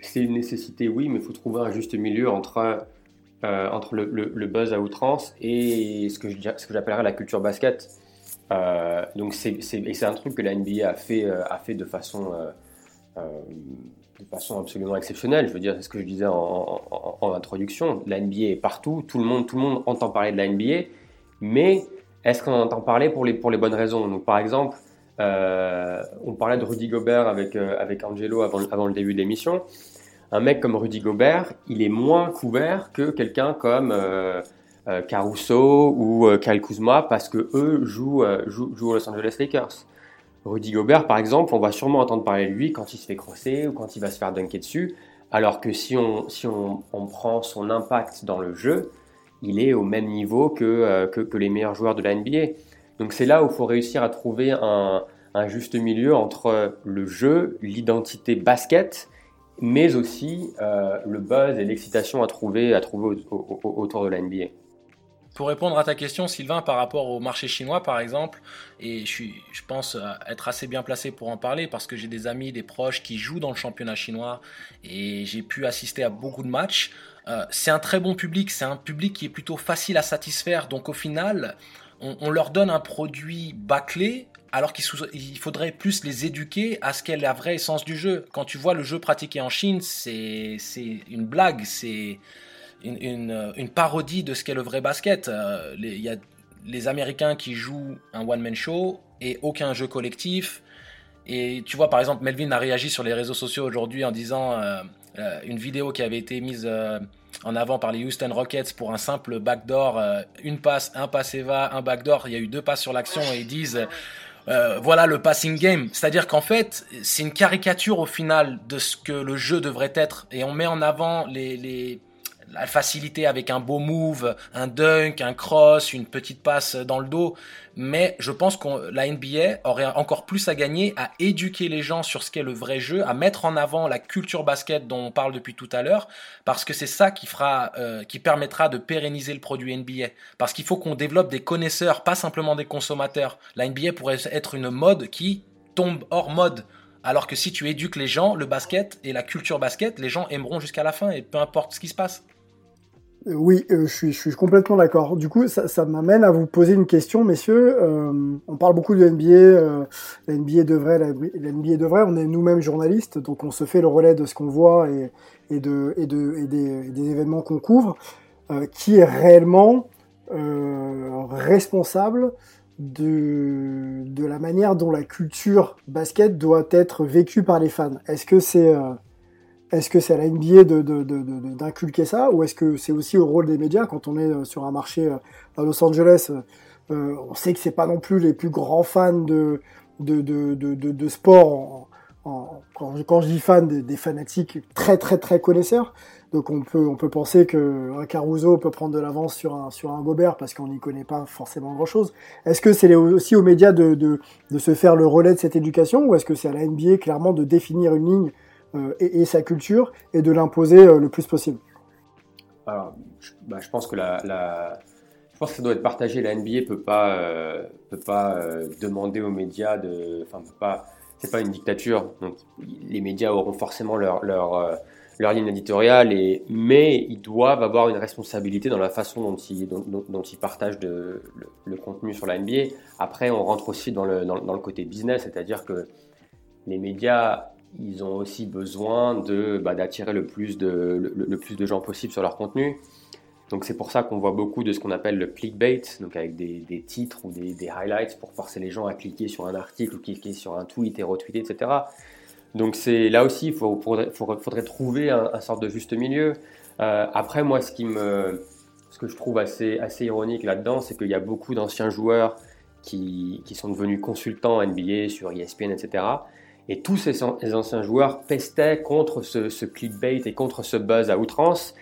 c'est une nécessité, oui, mais il faut trouver un juste milieu entre, euh, entre le, buzz à outrance et ce que j'appellerais la culture basket. Euh, donc c'est, c'est, un truc que la NBA a fait, euh, a fait de façon, de façon absolument exceptionnelle. Je veux dire, c'est ce que je disais en, en, introduction. La NBA est partout, tout le, monde, tout le monde entend parler de la NBA, mais est-ce qu'on entend parler pour les, pour les bonnes raisons? Donc par exemple, euh, on parlait de Rudy Gobert avec, euh, avec Angelo avant, le début de l'émission. Un mec comme Rudy Gobert, il est moins couvert que quelqu'un comme euh, Caruso ou Kyle Kuzma parce que eux jouent, jouent, jouent, aux Los Angeles Lakers. Rudy Gobert, par exemple, on va sûrement entendre parler de lui quand il se fait crosser ou quand il va se faire dunker dessus. Alors que si on, si on, on prend son impact dans le jeu, il est au même niveau que, que, que les meilleurs joueurs de la NBA. Donc c'est là où il faut réussir à trouver un, juste milieu entre le jeu, l'identité basket, mais aussi euh, le buzz et l'excitation à trouver, autour de la NBA. Pour répondre à ta question, Sylvain, par rapport au marché chinois, par exemple, et je, pense être assez bien placé pour en parler parce que j'ai des amis, des proches qui jouent dans le championnat chinois et j'ai pu assister à beaucoup de matchs. Euh, c'est un très bon public, c'est un public qui est plutôt facile à satisfaire. Donc au final, on, leur donne un produit bâclé alors qu'il faudrait plus les éduquer à ce qu'est la vraie essence du jeu. Quand tu vois le jeu pratiqué en Chine, c'est une blague, c'est une, parodie de ce qu'est le vrai basket. Euh, il y a les Américains qui jouent un one-man show et aucun jeu collectif. Et tu vois, par exemple, Melvin a réagi sur les réseaux sociaux aujourd'hui en disant euh, euh, une vidéo qui avait été mise en avant par les Houston Rockets pour un simple backdoor, une passe, un passe Eva, un backdoor. Il y a eu deux passes sur l'action et ils disent voilà le passing game. C'est-à-dire qu'en fait, c'est une caricature au final de ce que le jeu devrait être. Et on met en avant les, les, la facilité avec un beau move, un dunk, un cross, une petite passe dans le dos. Mais je pense que la NBA aurait encore plus à gagner à éduquer les gens sur ce qu'est le vrai jeu, à mettre en avant la culture basket dont on parle depuis tout à l'heure, parce que c'est ça qui fera, euh, qui permettra de pérenniser le produit NBA. Parce qu'il faut qu'on développe des connaisseurs, pas simplement des consommateurs. La NBA pourrait être une mode qui tombe hors mode. Alors que si tu éduques les gens, le basket et la culture basket, les gens aimeront jusqu'à la fin et peu importe ce qui se passe. Oui, euh, je, suis, complètement d'accord. Du coup, ça, m'amène à vous poser une question, messieurs. Euh, on parle beaucoup de NBA, euh, la NBA de vrai, la, NBA de vrai. On est nous-mêmes journalistes, donc on se fait le relais de ce qu'on voit et, et, de, et, de, et des, événements qu'on couvre. Qui est réellement responsable de, de la manière dont la culture basket doit être vécue par les fans? Est-ce que c'est est-ce que c'est à la NBA d'inculquer ça ou est-ce que c'est aussi au rôle des médias quand on est euh, sur un marché euh, à Los Angeles euh, On sait que c'est pas non plus les plus grands fans de, de, sport. quand, je dis fans, des, fanatiques très très très connaisseurs. Donc on peut, on peut penser qu'un Caruso peut prendre de l'avance sur un, sur un Gobert parce qu'on n'y connaît pas forcément grand-chose. Est-ce que c'est aussi aux médias de, de, de se faire le relais de cette éducation ou est-ce que c'est à la NBA clairement de définir une ligne euh, et, sa culture et de l'imposer euh, le plus possible Alors, je, bah, pense que la, je pense que ça doit être partagé. La NBA peut pas euh, peut pas demander aux médias de, enfin peut pas, c'est pas une dictature. Donc les médias auront forcément leur leur ligne éditoriale, et, mais ils doivent avoir une responsabilité dans la façon dont ils, dont, ils partagent le, contenu sur la NBA. Après, on rentre aussi dans le, dans le côté business, c'est-à-dire que les médias ils ont aussi besoin de bah, d'attirer le plus de le, plus de gens possible sur leur contenu. Donc c'est pour ça qu'on voit beaucoup de ce qu'on appelle le clickbait, donc avec des, des titres ou des, des, highlights pour forcer les gens à cliquer sur un article ou cliquer sur un tweet et retweeter, etc. Donc c'est là aussi il faudrait, faudrait, trouver un, un, sorte de juste milieu. Euh, après moi ce qui me ce que je trouve assez assez ironique là-dedans, c'est qu'il y a beaucoup d'anciens joueurs qui, qui, sont devenus consultants NBA sur ESPN, etc. Et tous ces, anciens joueurs pestaient contre ce, clickbait et contre ce buzz à outrance.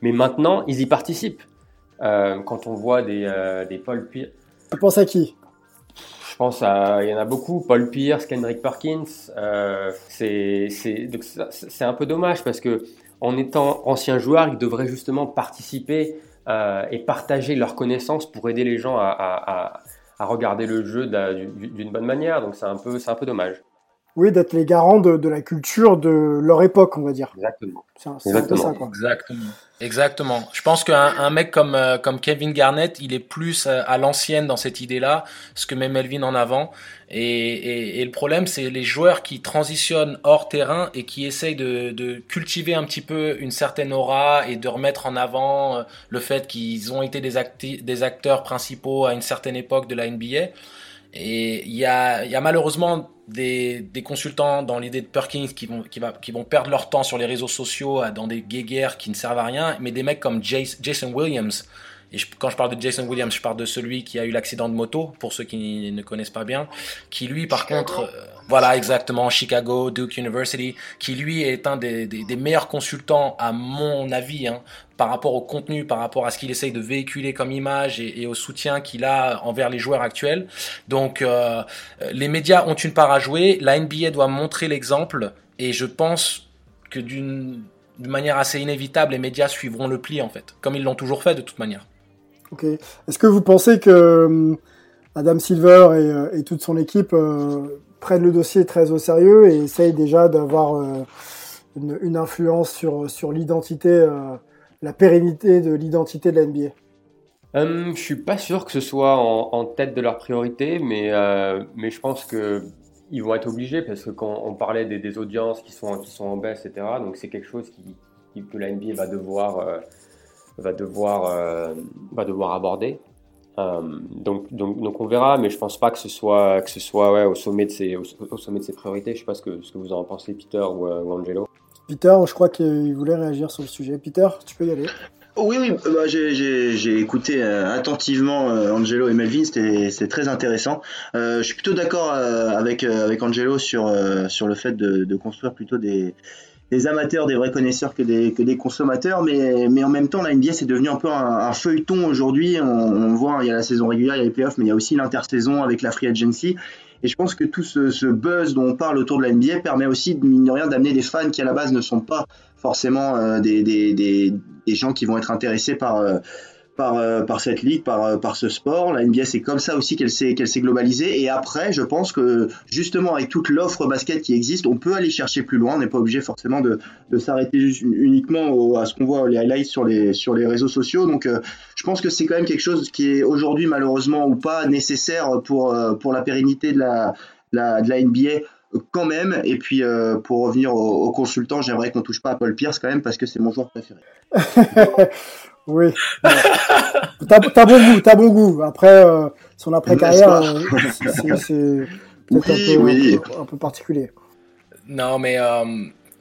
Mais maintenant, ils y participent. Euh, quand on voit des, euh, des Paul Pierce. Tu penses à qui? Je pense à. Il y en a beaucoup. Paul Pierce, Kendrick Perkins. Euh, c'est un peu dommage parce que en étant anciens joueurs, ils devraient justement participer euh, et partager leurs connaissances pour aider les gens à, à, à regarder le jeu d'une bonne manière. Donc c'est un, peu, un peu dommage. Oui, d'être les garants de, de, la culture de leur époque, on va dire. Exactement. C'est Exactement. ça, quoi. Exactement. Exactement. Je pense qu'un un mec comme, euh, comme Kevin Garnett, il est plus euh, à l'ancienne dans cette idée-là, ce que met Melvin en avant. Et, et, et le problème, c'est les joueurs qui transitionnent hors terrain et qui essayent de, de, cultiver un petit peu une certaine aura et de remettre en avant euh, le fait qu'ils ont été des, des acteurs principaux à une certaine époque de la NBA. Et il y a, y a malheureusement des, des, consultants dans l'idée de Perkins qui vont, qui, qui vont perdre leur temps sur les réseaux sociaux dans des guéguerres qui ne servent à rien, mais des mecs comme Jason Williams. Et quand je parle de Jason Williams, je parle de celui qui a eu l'accident de moto, pour ceux qui ne connaissent pas bien, qui lui, par contre, euh, voilà exactement, Chicago, Duke University, qui lui est un des, des, des meilleurs consultants, à mon avis, hein, par rapport au contenu, par rapport à ce qu'il essaye de véhiculer comme image et, au soutien qu'il a envers les joueurs actuels. Donc euh, les médias ont une part à jouer, la NBA doit montrer l'exemple et je pense que d'une manière assez inévitable, les médias suivront le pli en fait, comme ils l'ont toujours fait de toute manière. Est-ce que vous pensez que euh, Adam Silver et, euh, et toute son équipe prennent le dossier très au sérieux et essayent déjà d'avoir une, une, influence sur, l'identité la pérennité de l'identité de la NBA Hum, je suis pas sûr que ce soit en, tête de leur priorité, mais, euh, je pense que ils vont être obligés parce que quand on parlait des, audiences qui sont, en baisse, etc., donc c'est quelque chose que la NBA va devoir, euh, va devoir, euh, va devoir aborder. Hum, donc, donc, donc, on verra, mais je pense pas que ce soit, que ce soit ouais, au, sommet de ses, au, sommet de ses priorités. Je sais pas ce que, ce que vous en pensez, Peter ou, ou Angelo. Peter, je crois qu'il voulait réagir sur le sujet. Peter, tu peux y aller. Oui, oui, bah, j'ai écouté euh, attentivement euh, Angelo et Melvin, c'était très intéressant. Euh, je suis plutôt d'accord avec, avec Angelo sur, sur le fait de, de construire plutôt des, des, amateurs, des vrais connaisseurs que des, consommateurs, mais, en même temps, la NBA c'est devenu un peu un, feuilleton aujourd'hui. On, on, voit, il y a la saison régulière, il y a les playoffs, mais il y a aussi l'intersaison avec la free agency. Et je pense que tout ce, buzz dont on parle autour de la NBA permet aussi, mine de rien, d'amener des fans qui à la base ne sont pas forcément euh, des, gens qui vont être intéressés par, euh, par, euh, par cette ligue, par, par ce sport. La NBA, c'est comme ça aussi qu'elle s'est, qu'elle s'est globalisée. Et après, je pense que justement, avec toute l'offre basket qui existe, on peut aller chercher plus loin. On n'est pas obligé forcément de, de s'arrêter uniquement à ce qu'on voit les highlights sur les, sur les réseaux sociaux. Donc, je pense que c'est quand même quelque chose qui est aujourd'hui, malheureusement ou pas, nécessaire pour, pour la pérennité de la, la, de la NBA quand même. Et puis, euh, pour revenir au, consultant, j'aimerais qu'on touche pas à Paul Pierce quand même parce que c'est mon joueur préféré. oui. t'as as bon goût, t'as bon goût. Après, euh, son après-carrière, euh, c'est peut-être un, peu, particulier. Non, mais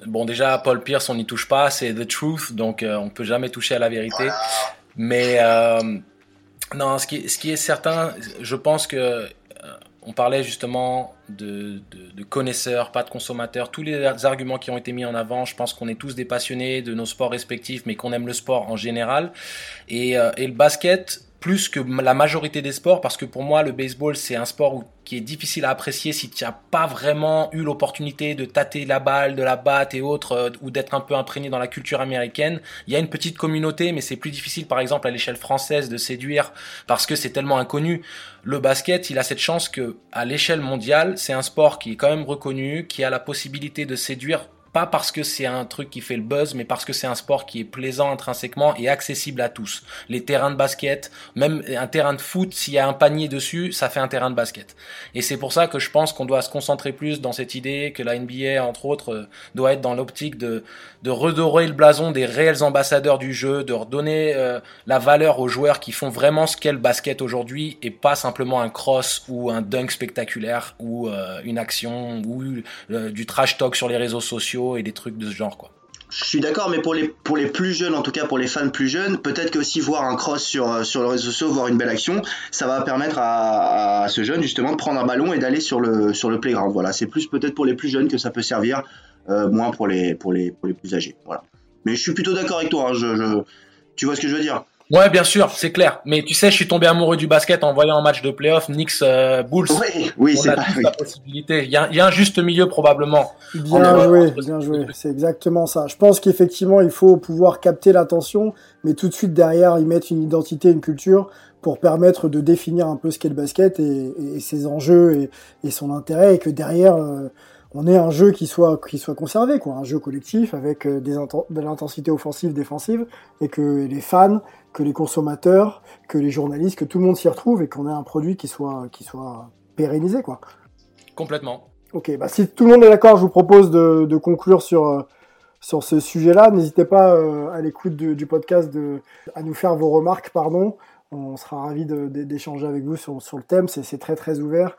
bon, déjà, Paul Pierce, on n'y touche pas. C'est the truth, donc on peut jamais toucher à la vérité. Mais non, ce qui, ce qui est certain, je pense que on parlait justement de, connaisseurs, pas de consommateurs, tous les arguments qui ont été mis en avant, je pense qu'on est tous des passionnés de nos sports respectifs, mais qu'on aime le sport en général. Et, euh, le basket, plus que la majorité des sports, parce que pour moi, le baseball, c'est un sport qui est difficile à apprécier si tu n'as pas vraiment eu l'opportunité de tâter la balle, de la batte et autres, euh, ou d'être un peu imprégné dans la culture américaine. Il y a une petite communauté, mais c'est plus difficile, par exemple, à l'échelle française, de séduire, parce que c'est tellement inconnu. Le basket, il a cette chance que, à l'échelle mondiale, c'est un sport qui est quand même reconnu, qui a la possibilité de séduire pas parce que c'est un truc qui fait le buzz, mais parce que c'est un sport qui est plaisant intrinsèquement et accessible à tous. Les terrains de basket, même un terrain de foot, s'il y a un panier dessus, ça fait un terrain de basket. Et c'est pour ça que je pense qu'on doit se concentrer plus dans cette idée que la NBA, entre autres, euh, doit être dans l'optique de, de redorer le blason des réels ambassadeurs du jeu, de redonner euh, la valeur aux joueurs qui font vraiment ce qu'est le basket aujourd'hui et pas simplement un cross ou un dunk spectaculaire ou euh, une action ou du trash talk sur les réseaux sociaux et des trucs de ce genre. Je suis d'accord, mais pour les, pour les plus jeunes, en tout cas pour les fans plus jeunes, peut-être que aussi voir un cross sur, euh, sur le réseau social, voir une belle action, ça va permettre à, ce jeune justement de prendre un ballon et d'aller sur le, sur le playground. Voilà, c'est plus peut-être pour les plus jeunes que ça peut servir, euh, moins pour les, pour, les, pour les plus âgés. Voilà. Mais je suis plutôt d'accord avec toi, hein, tu vois ce que je veux dire? Ouais, bien sûr, c'est clair. Mais tu sais, je suis tombé amoureux du basket en voyant un match de playoff Knicks euh, Bulls. Oui, oui, c'est pas la possibilité. Il y, a, il y, a, un juste milieu probablement. Bien joué, bien joué. C'est exactement ça. Je pense qu'effectivement, il faut pouvoir capter l'attention, mais tout de suite derrière, y mettre une identité, une culture pour permettre de définir un peu ce qu'est le basket et, et, ses enjeux et, et, son intérêt, et que derrière, euh, on ait un jeu qui soit qui soit conservé, quoi, un jeu collectif avec euh, des de l'intensité offensive, défensive, et que les fans que les consommateurs, que les journalistes, que tout le monde s'y retrouve et qu'on ait un produit qui soit, qui soit pérennisé, quoi. Complètement. Ok, bah si tout le monde est d'accord, je vous propose de, de conclure sur, euh, sur ce sujet-là. N'hésitez pas euh, à l'écoute du podcast de, à nous faire vos remarques, pardon. On sera ravis d'échanger avec vous sur, sur le thème, c'est très très ouvert.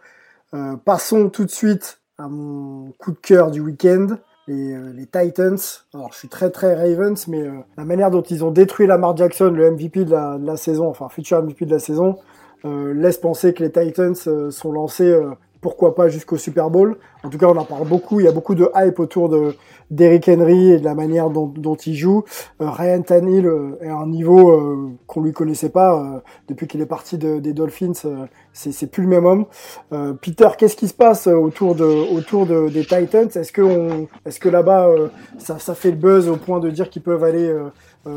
Euh, passons tout de suite à mon coup de cœur du week-end les, euh, les, Titans. Alors, je suis très très Ravens, mais euh, la manière dont ils ont détruit Lamar Jackson, le MVP de la, de la saison, enfin futur MVP de la saison, euh, laisse penser que les Titans sont lancés pourquoi pas jusqu'au Super Bowl. En tout cas, on en parle beaucoup. Il y a beaucoup de hype autour de d'Eric Henry et de la manière dont, il joue. Euh, Ryan Tannehill euh, est un niveau euh, qu'on lui connaissait pas depuis qu'il est parti de, des Dolphins. c'est plus le même homme. Peter, qu'est-ce qui se passe autour de autour de, des Titans? Est-ce que est-ce que là-bas ça fait le buzz au point de dire qu'ils peuvent aller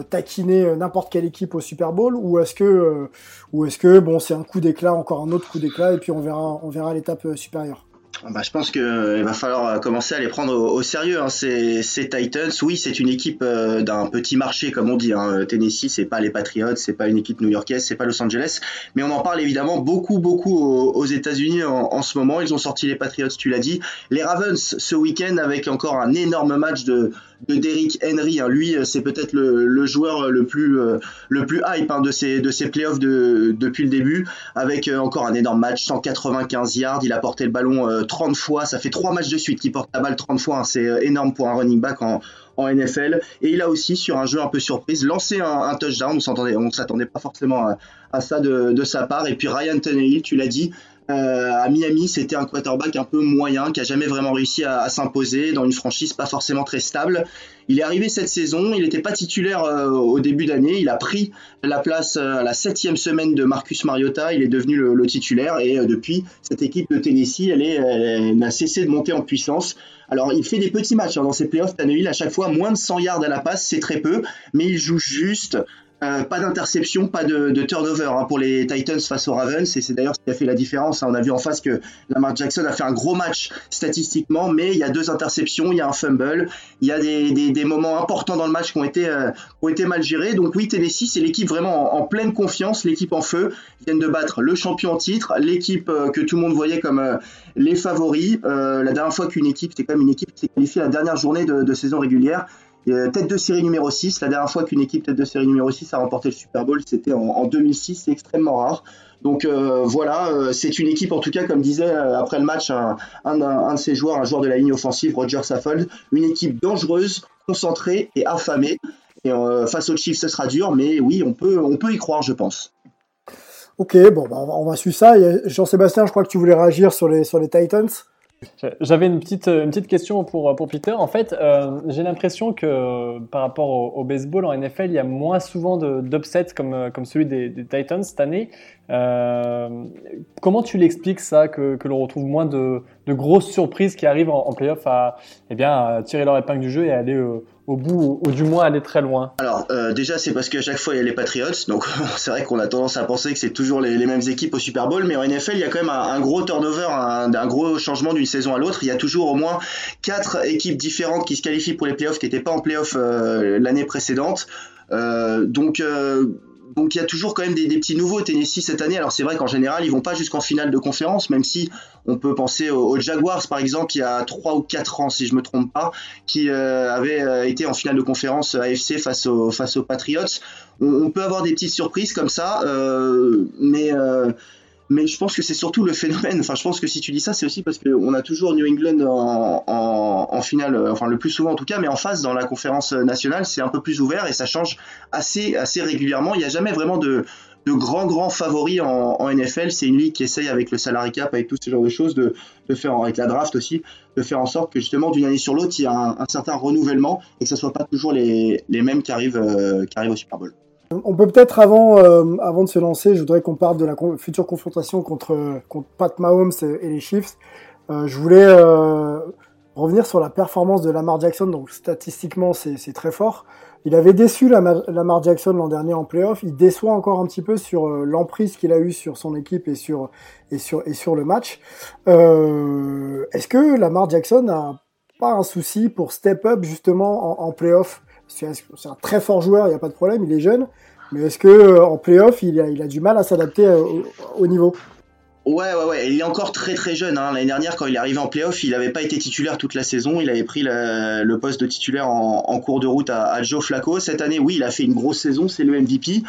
taquiner n'importe quelle équipe au Super Bowl ou est-ce que ou est-ce que bon c'est un coup d'éclat encore un autre coup d'éclat et puis on verra on verra l'étape supérieure bah, je pense qu'il euh, va falloir commencer à les prendre au, sérieux. Hein. Ces, Titans, oui, c'est une équipe euh, d'un petit marché, comme on dit. Hein. Tennessee, c'est pas les Patriots, c'est pas une équipe new-yorkaise, c'est pas Los Angeles, mais on en parle évidemment beaucoup, beaucoup aux, États-Unis en, ce moment. Ils ont sorti les Patriots, tu l'as dit. Les Ravens ce week-end avec encore un énorme match de, de Derrick Henry. Hein. Lui, c'est peut-être le, joueur le plus, euh, le plus hype de ces, de ces playoffs de, depuis le début, avec encore un énorme match, 195 yards. Il a porté le ballon 30 fois. Ça fait trois matchs de suite qu'il porte la balle 30 fois. Hein. C'est euh, énorme pour un running back en, NFL. Et il a aussi, sur un jeu un peu surprise, lancé un, touchdown. On ne s'attendait pas forcément à, ça de, sa part. Et puis Ryan Tannehill, tu l'as dit, euh, à Miami, c'était un quarterback un peu moyen, qui a jamais vraiment réussi à, s'imposer dans une franchise pas forcément très stable. Il est arrivé cette saison, il n'était pas titulaire euh, au début d'année, il a pris la place euh, à la septième semaine de Marcus Mariota, il est devenu le, titulaire et depuis cette équipe de Tennessee, elle, n'a cessé de monter en puissance. Alors il fait des petits matchs hein, dans ses playoffs, Tannehill à chaque fois moins de 100 yards à la passe, c'est très peu, mais il joue juste euh, pas d'interception, pas de, turnover hein, pour les Titans face aux Ravens, et c'est d'ailleurs ce qui a fait la différence. Hein. On a vu en face que Lamar Jackson a fait un gros match statistiquement, mais il y a deux interceptions, il y a un fumble, il y a des, moments importants dans le match qui ont été, euh, mal gérés. Donc oui, Tennessee, c'est l'équipe vraiment en, pleine confiance, l'équipe en feu. Ils viennent de battre le champion en titre, l'équipe euh, que tout le monde voyait comme les favoris. la dernière fois qu'une équipe, c'était quand une équipe qui s'est qualifiée la dernière journée de saison régulière. Euh, tête de série numéro 6, la dernière fois qu'une équipe tête de série numéro 6 a remporté le Super Bowl, c'était en, 2006, c'est extrêmement rare. Donc euh, voilà, euh, c'est une équipe en tout cas, comme disait après le match un, de ses joueurs, un joueur de la ligne offensive, Roger Saffold, une équipe dangereuse, concentrée et affamée. Et face aux Chiefs, ce sera dur, mais oui, on peut, on peut y croire, je pense. Ok, bon, bah, on va suivre ça. Jean-Sébastien, je crois que tu voulais réagir sur les, sur les Titans. J'avais une petite, une petite question pour, pour Peter. En fait, euh, j'ai l'impression que par rapport au, baseball, en NFL, il y a moins souvent d'upsets comme, comme celui des, Titans cette année. Euh, comment tu l'expliques ça, que, que l'on retrouve moins de, de, grosses surprises qui arrivent en, playoff à, eh bien, tirer leur épingle du jeu et aller euh, au bout, ou, du moins aller très loin? Alors, euh, déjà, c'est parce qu'à chaque fois, il y a les Patriots, donc c'est vrai qu'on a tendance à penser que c'est toujours les, mêmes équipes au Super Bowl, mais en NFL, il y a quand même un, gros turnover, un, gros changement d'une saison à l'autre. Il y a toujours au moins quatre équipes différentes qui se qualifient pour les playoffs, qui n'étaient pas en playoffs l'année précédente. Donc donc il y a toujours quand même des, petits nouveaux Tennessee cette année. Alors c'est vrai qu'en général ils vont pas jusqu'en finale de conférence, même si on peut penser aux, Jaguars par exemple il y a 3 ou 4 ans si je me trompe pas, qui euh, avaient euh, été en finale de conférence AFC face aux, face aux Patriots. On, peut avoir des petites surprises comme ça, euh, mais mais je pense que c'est surtout le phénomène. Enfin, je pense que si tu dis ça, c'est aussi parce qu'on a toujours New England en, finale, enfin le plus souvent en tout cas, mais en face dans la conférence nationale, c'est un peu plus ouvert et ça change assez, assez régulièrement. Il n'y a jamais vraiment de, grands grands favoris en, NFL. C'est une ligue qui essaye avec le salary cap, avec tout ce genre de choses, de, faire avec la draft aussi, de faire en sorte que justement d'une année sur l'autre, il y a un, certain renouvellement et que ce soit pas toujours les, les mêmes qui arrivent, euh, qui arrivent au Super Bowl. On peut peut-être avant, euh, avant de se lancer, je voudrais qu'on parle de la future confrontation contre, contre Pat Mahomes et, les Chiefs. Euh, je voulais euh, revenir sur la performance de Lamar Jackson. Donc statistiquement, c'est très fort. Il avait déçu Lamar Jackson l'an dernier en playoff. Il déçoit encore un petit peu sur l'emprise qu'il a eue sur son équipe et sur, et sur, et sur le match. Est-ce que Lamar Jackson n'a pas un souci pour step up justement en, en playoff? C'est un très fort joueur, il n'y a pas de problème, il est jeune. Mais est-ce que euh, en playoff, il a, du mal à s'adapter euh, au, niveau? Ouais, ouais, ouais. Il est encore très très jeune. Hein. L'année dernière, quand il est arrivé en playoff, il n'avait pas été titulaire toute la saison. Il avait pris le, poste de titulaire en, cours de route à, à, Joe Flacco. Cette année, oui, il a fait une grosse saison. C'est le MVP.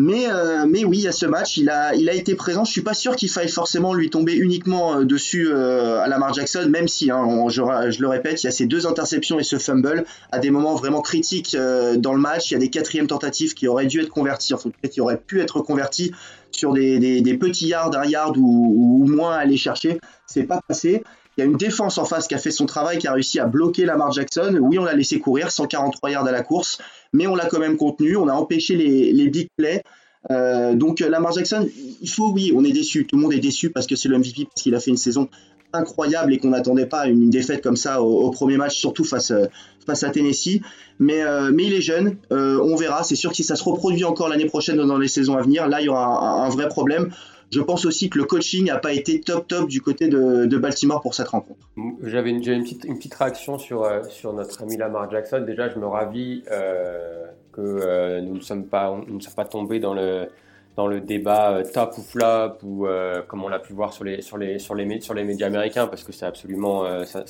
Mais, euh, mais oui, à ce match, il a, il a été présent. Je suis pas sûr qu'il faille forcément lui tomber uniquement euh, dessus euh, à Lamar Jackson, même si, hein, je, le répète, il y a ces deux interceptions et ce fumble à des moments vraiment critiques dans le match. Il y a des quatrièmes tentatives qui auraient dû être converties, enfin qui auraient pu être converties sur des, des, petits yards, un yard ou, ou moins à aller chercher. C'est pas passé. Il y a une défense en face qui a fait son travail, qui a réussi à bloquer Lamar Jackson. Oui, on l'a laissé courir, 143 yards à la course, mais on l'a quand même contenu. On a empêché les, big plays. Euh, donc Lamar Jackson, il faut, oui, on est déçu. Tout le monde est déçu parce que c'est le MVP, parce qu'il a fait une saison incroyable et qu'on n'attendait pas une défaite comme ça au, premier match, surtout face, à Tennessee. Mais, euh, mais il est jeune, euh, on verra. C'est sûr que si ça se reproduit encore l'année prochaine dans les saisons à venir, là, il y aura un vrai problème. Je pense aussi que le coaching n'a pas été top top du côté de, Baltimore pour cette rencontre. J'avais une, une, petite, une petite réaction sur, euh, sur notre ami Lamar Jackson. Déjà, je me ravis euh, que euh, nous ne sommes pas, nous ne sommes pas tombés dans le dans le débat top ou flop ou comme on l'a pu voir sur les sur les sur les sur les médias américains parce que c'est absolument ça,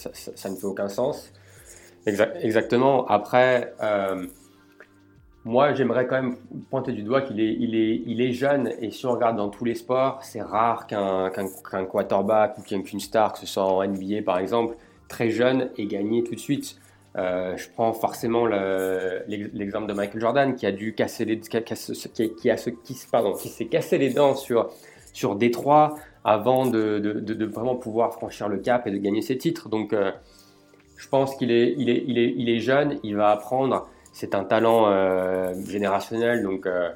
ne fait aucun sens. Exact, exactement. Après, moi, j'aimerais quand même pointer du doigt qu'il est, jeune et si on regarde dans tous les sports, c'est rare qu'un qu qu quarterback ou qu'une star, que ce soit en NBA par exemple, très jeune ait gagné tout de suite. Euh, je prends forcément l'exemple de Michael Jordan qui a dû casser les, qui, a, qui, s'est cassé les dents sur sur Détroit avant de, vraiment pouvoir franchir le cap et de gagner ses titres. Donc, euh, je pense qu'il est, il est, il est, il est jeune, il va apprendre c'est un talent euh, générationnel, donc, euh,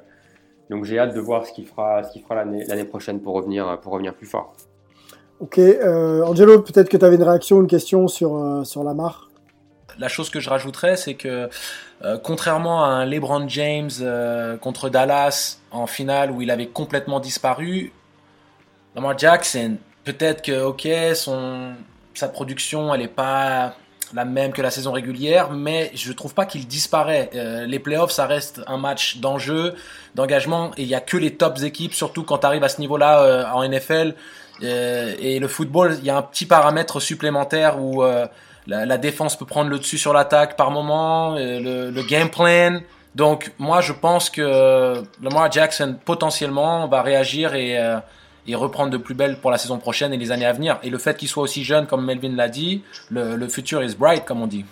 donc j'ai hâte de voir ce qu'il fera, ce qu'il fera l'année prochaine pour revenir, pour revenir plus fort. Ok, euh, Angelo, peut-être que tu avais une réaction, une question sur, euh, sur Lamar? La chose que je rajouterais, c'est que euh, contrairement à un LeBron James euh, contre Dallas en finale où il avait complètement disparu, Lamar Jackson, peut-être que, ok, son, sa production, elle n'est pas la même que la saison régulière, mais je trouve pas qu'il disparaît. Euh, les playoffs, ça reste un match d'enjeu, d'engagement, et il y a que les tops équipes, surtout quand tu arrives à ce niveau-là euh, en NFL. Euh, et le football, il y a un petit paramètre supplémentaire où euh, la, la, défense peut prendre le dessus sur l'attaque par moment, euh, le, le, game plan. Donc moi, je pense que Lamar Jackson potentiellement va réagir et et reprendre de plus belle pour la saison prochaine et les années à venir. Et le fait qu'il soit aussi jeune, comme Melvin l'a dit, le, le futur is bright, comme on dit.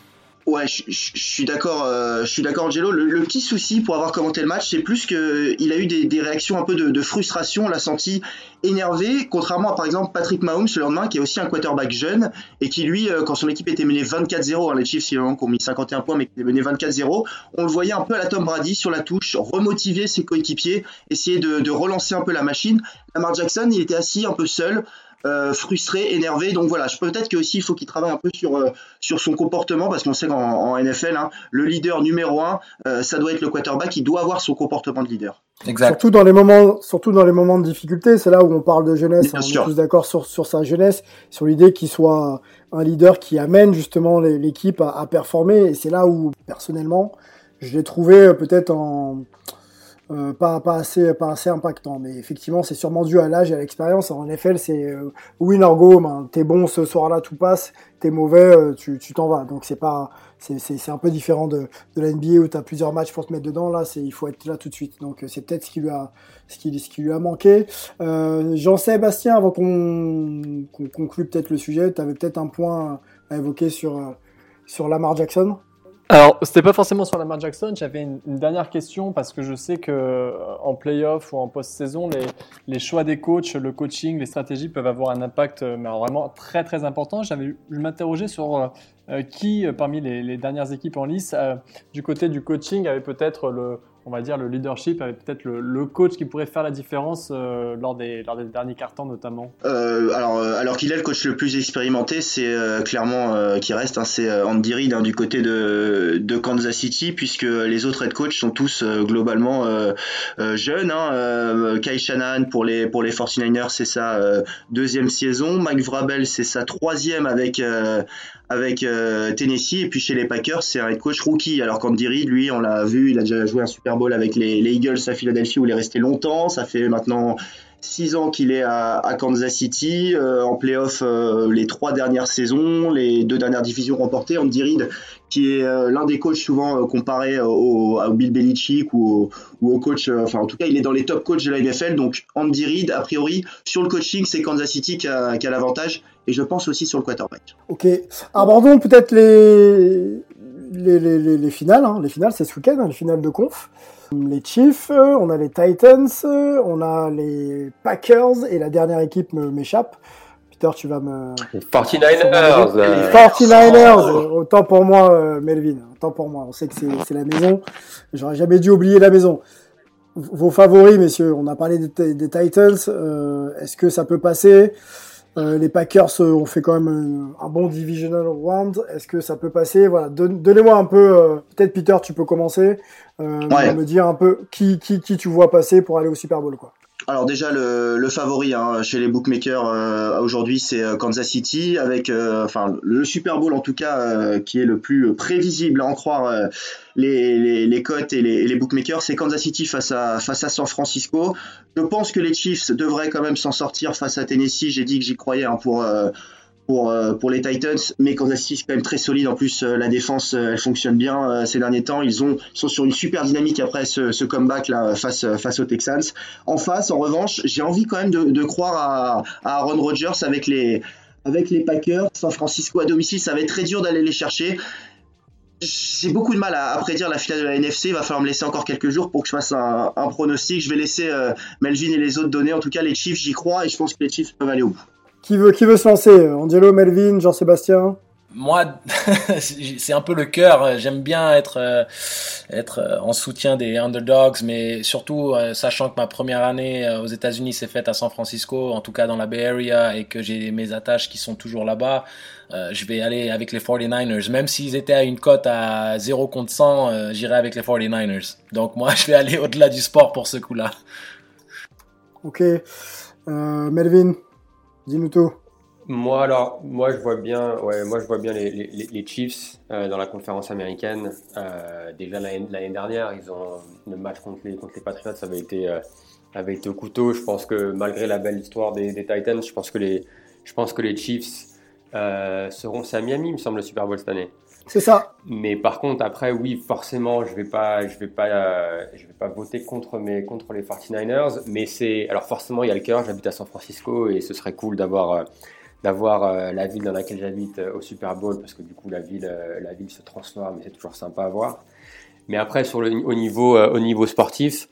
Ouais, je, suis d'accord, euh, je suis d'accord, Angelo. Le, petit souci pour avoir commenté le match, c'est plus que il a eu des, réactions un peu de, frustration. On l'a senti énervé, contrairement à par exemple Patrick Mahomes le lendemain, qui est aussi un quarterback jeune et qui lui, euh, quand son équipe était menée 24-0, hein, les Chiefs ils ont mis 51 points, mais qui était mené 24-0, on le voyait un peu à la Tom Brady sur la touche, remotiver ses coéquipiers, essayer de, de relancer un peu la machine. Lamar Jackson, il était assis un peu seul. Euh, frustré, énervé. Donc voilà, peut-être que aussi il faut qu'il travaille un peu sur euh, sur son comportement parce qu'on sait qu'en en NFL, hein, le leader numéro un, euh, ça doit être le quarterback. Il doit avoir son comportement de leader. Exact. Surtout dans les moments, surtout dans les moments de difficulté, c'est là où on parle de jeunesse. Bien on sûr. est tous d'accord sur sur sa jeunesse, sur l'idée qu'il soit un leader qui amène justement l'équipe à, à performer. Et c'est là où personnellement, je l'ai trouvé peut-être en euh, pas, pas, assez, pas assez impactant. Mais effectivement, c'est sûrement dû à l'âge et à l'expérience. En NFL, c'est euh, win or go. T'es bon ce soir-là, tout passe. T'es mauvais, euh, tu t'en vas. Donc c'est pas, c'est un peu différent de, de la NBA où t'as plusieurs matchs pour te mettre dedans. Là, c'est il faut être là tout de suite. Donc c'est peut-être ce qui lui a, ce qui, ce qui lui a manqué. Euh, Jean-Sébastien, avant qu'on qu conclue peut-être le sujet, tu avais peut-être un point à évoquer sur sur Lamar Jackson. Alors, c'était pas forcément sur Lamar Jackson. J'avais une, dernière question parce que je sais que euh, en playoff ou en post-saison, les, choix des coachs, le coaching, les stratégies peuvent avoir un impact euh, mais vraiment très très important. J'avais, je m'interrogeais sur euh, qui parmi les, dernières équipes en lice, du côté du coaching, avait peut-être le on va dire, le leadership avec peut-être le, coach qui pourrait faire la différence euh, lors, des, lors des derniers cartons notamment euh, Alors, euh, alors qu'il est le coach le plus expérimenté, c'est clairement qui reste, hein, c'est Andy Reid hein, du côté de, Kansas City, puisque les autres head coach sont tous globalement jeunes. Hein, Kai Shanahan pour les, pour les 49ers, c'est sa deuxième saison. Mike Vrabel, c'est sa troisième avec avec euh, Tennessee et puis chez les Packers c'est un coach rookie. Alors qu'Andy Reid lui on l'a vu il a déjà joué un Super Bowl avec les, les, Eagles à Philadelphie où il est resté longtemps. Ça fait maintenant six ans qu'il est à, Kansas City euh, en playoff euh, les trois dernières saisons les deux dernières divisions remportées Andy Reid qui est euh, l'un des coachs souvent comparé au, Bill Belichick ou au, ou au coach enfin en tout cas il est dans les top coachs de la NFL donc Andy Reid a priori sur le coaching c'est Kansas City qui a, l'avantage et je pense aussi sur le quarterback. Ok, abordons peut-être les, les, finales. Hein. Les finales, c'est ce week-end, hein, les finales de conf. Les Chiefs, on a les Titans, on a les Packers et la dernière équipe m'échappe. Peter, tu vas me. Les 49ers. Les 49ers. Oh. Autant pour moi, euh, Melvin. Autant pour moi. On sait que c'est la maison. J'aurais jamais dû oublier la maison. Vos favoris, messieurs. On a parlé des, des Titans. Euh, Est-ce que ça peut passer? Euh, les Packers ont fait quand même un, un bon divisional round. Est-ce que ça peut passer? Voilà, Don, donnez-moi un peu. Euh, Peut-être Peter, tu peux commencer. Euh, ouais. Me dire un peu qui, qui, qui tu vois passer pour aller au Super Bowl, quoi. Alors déjà le, le favori hein, chez les bookmakers euh, aujourd'hui c'est euh, Kansas City avec euh, enfin le Super Bowl en tout cas qui est le plus prévisible à en croire les, les, les, cotes et les, les bookmakers c'est Kansas City face à face à San Francisco. Je pense que les Chiefs devraient quand même s'en sortir face à Tennessee. J'ai dit que j'y croyais hein, pour pour, euh, pour les Titans, mais Kansas City quand même très solide. En plus, euh, la défense, euh, elle fonctionne bien ces derniers temps. Ils ont sont sur une super dynamique après ce, comeback là face aux Texans. En face, en revanche, j'ai envie quand même de, croire à, à, Aaron Rodgers avec les Packers. San Francisco à domicile, ça va être très dur d'aller les chercher. J'ai beaucoup de mal à, prédire la finale de la NFC. Il va falloir me laisser encore quelques jours pour que je fasse un, un pronostic. Je vais laisser Melvin et les autres donner. En tout cas, les Chiefs, j'y crois et je pense que les Chiefs peuvent aller au bout. Qui veut, qui veut se lancer Angelo, Melvin, Jean-Sébastien moi, c'est un peu le cœur. J'aime bien être euh, être euh, en soutien des underdogs, mais surtout euh, sachant que ma première année aux États-Unis s'est faite à San Francisco, en tout cas dans la Bay Area, et que j'ai mes attaches qui sont toujours là-bas. je vais aller avec les 49ers, même s'ils étaient à une cote à 0 contre 100, j'irai avec les 49ers. Donc moi, je vais aller au-delà du sport pour ce coup-là. Ok, Melvin. Dis-nous Moi, alors, moi, je vois bien, ouais, moi, je vois bien les, Chiefs euh, dans la conférence américaine. Euh, déjà l'année dernière, ils ont le match contre les, contre les Patriots, ça avait été, euh, au couteau. Je pense que malgré la belle histoire des, Titans, je pense que les, je pense que les Chiefs seront. C'est à Miami, me semble, le Super Bowl cette année. C'est ça. Mais par contre, après, oui, forcément, je vais vais pas, euh, vais pas voter contre les 49ers. Mais c'est, alors forcément, il y a le cœur. J'habite à San Francisco et ce serait cool d'avoir, euh, d'avoir euh, la ville dans laquelle j'habite au Super Bowl parce que du coup, la ville, la ville se transforme et c'est toujours sympa à voir. Mais après, sur le, au niveau, au niveau sportif,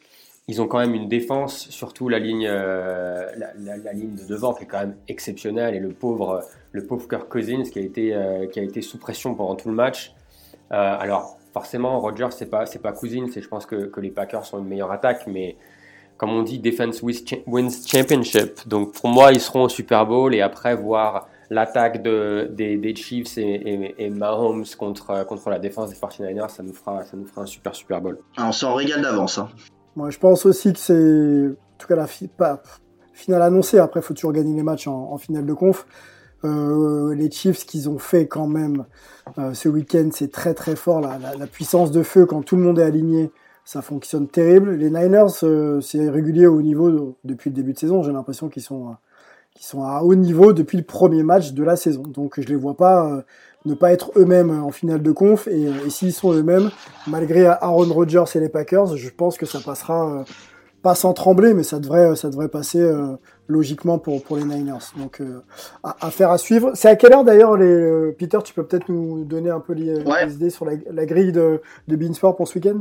ils ont quand même une défense, surtout la ligne, la, ligne de devant qui est quand même exceptionnelle et le pauvre, le pauvre Kirk Cousins qui a été, euh, qui a été sous pression pendant tout le match. Euh, alors forcément, Rodgers c'est pas, c'est pas Cousins et je pense que, que, les Packers sont une meilleure attaque, mais comme on dit, defense wins championship. Donc pour moi, ils seront au Super Bowl et après voir l'attaque de, des, des, Chiefs et, et, Mahomes contre, contre la défense des 49ers, ça nous fera, ça nous fera un super Super Bowl. Ah, on s'en régale d'avance. Hein. Moi, je pense aussi que c'est, en tout cas, la pas, finale annoncée. Après, il faut toujours gagner les matchs en, finale de conf. Euh, les Chiefs qu'ils ont fait quand même euh, ce week-end, c'est très très fort. La, puissance de feu quand tout le monde est aligné, ça fonctionne terrible. Les Niners, euh, c'est régulier au niveau depuis le début de saison. J'ai l'impression qu'ils sont, sont à haut niveau depuis le premier match de la saison. Donc je les vois pas ne pas être eux-mêmes en finale de conf. Et, s'ils sont eux-mêmes, malgré Aaron Rodgers et les Packers, je pense que ça passera pas sans trembler, mais ça devrait, ça devrait passer euh, logiquement pour, pour les Niners. Donc, à, à, faire à suivre. C'est à quelle heure d'ailleurs, les Peter, tu peux peut-être nous donner un peu les, idées sur la, la grille de, de Beansport pour ce week-end?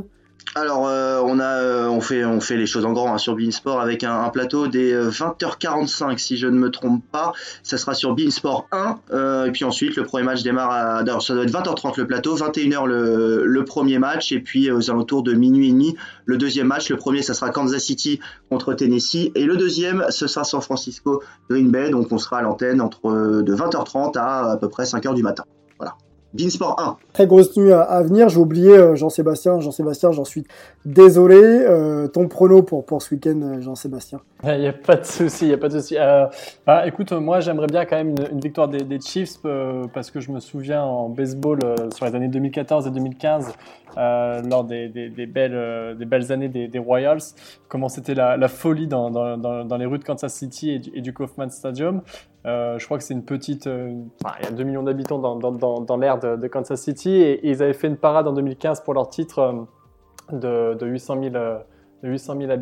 Alors, euh, euh, on, fait, les choses en grand hein, sur Beansport avec un, un, plateau des 20h45, euh, si je ne me trompe pas. Ça sera sur Beansport 1. et puis ensuite, le premier match démarre à. Alors, ça doit être 20h30 le plateau, 21h le, le, premier match. Et puis, aux alentours de minuit et demi, le deuxième match. Le premier, ça sera Kansas City contre Tennessee. Et le deuxième, ce sera San Francisco Green Bay. Donc, on sera à l'antenne entre de 20h30 à à peu près 5h du matin. Beansport 1. Très grosse nuit à, venir. J'ai oublié euh, Jean-Sébastien. Jean-Sébastien, j'en suis désolé. Euh, ton prono pour, pour ce week-end, euh, Jean-Sébastien Il n'y a pas de souci, il a pas de souci. Bah, écoute, moi j'aimerais bien quand même une, victoire des, des Chiefs parce que je me souviens en baseball sur les années 2014 et 2015, lors des, des, belles, années des, Royals, comment c'était la, folie dans, les rues de Kansas City et du, Kaufman Stadium. Euh, je crois que c'est une petite. Euh, il y a 2 millions d'habitants dans, l'ère de, Kansas City et, ils avaient fait une parade en 2015 pour leur titre euh, de, de 800 000 800 000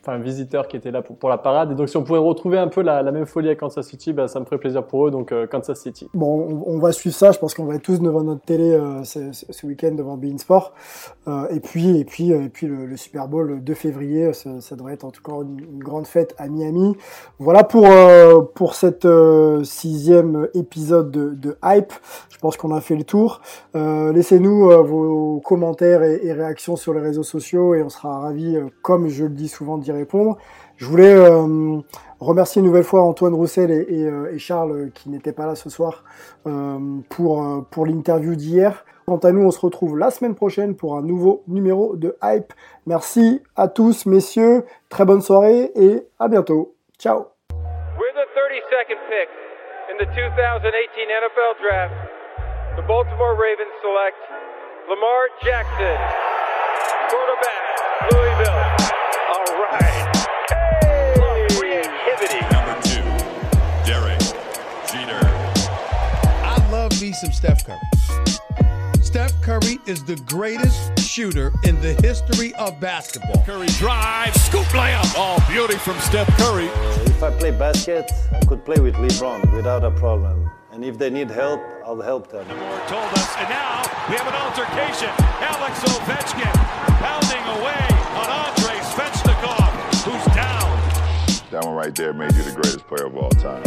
enfin, visiteurs qui étaient là pour, la parade. Et donc, si on pourrait retrouver un peu la, même folie à Kansas City, bah, ça me ferait plaisir pour eux. Donc, euh, Kansas City. Bon, on, va suivre ça. Je pense qu'on va être tous devant notre télé euh, ce, week-end devant Bein Sport. Euh, et puis, et puis, et puis le, Super Bowl le 2 février, ça, devrait être en tout cas une, grande fête à Miami. Voilà pour pour cette sixième épisode de, de, Hype. Je pense qu'on a fait le tour. Laissez-nous vos commentaires et, et réactions sur les réseaux sociaux et on sera ravis euh, comme je le dis souvent, d'y répondre. Je voulais euh, remercier une nouvelle fois Antoine Roussel et, euh, Charles qui n'étaient pas là ce soir pour, pour l'interview d'hier. Quant à nous, on se retrouve la semaine prochaine pour un nouveau numéro de Hype. Merci à tous, messieurs. Très bonne soirée et à bientôt. Ciao. With the 32nd pick in the 2018 NFL Draft, the Baltimore Ravens select Lamar Jackson, quarterback, Louisville. All right. Hey! Creativity. Number two, Derek Jeter. I love me some Steph Curry. Steph Curry is the greatest shooter in the history of basketball. Curry drives, scoop layup. Oh, beauty from Steph Curry. If I play basket, I could play with LeBron without a problem. And if they need help, I'll help them. Moore told us, and now we have an altercation. Alex Ovechkin pounding That one right there made you the greatest player of all time.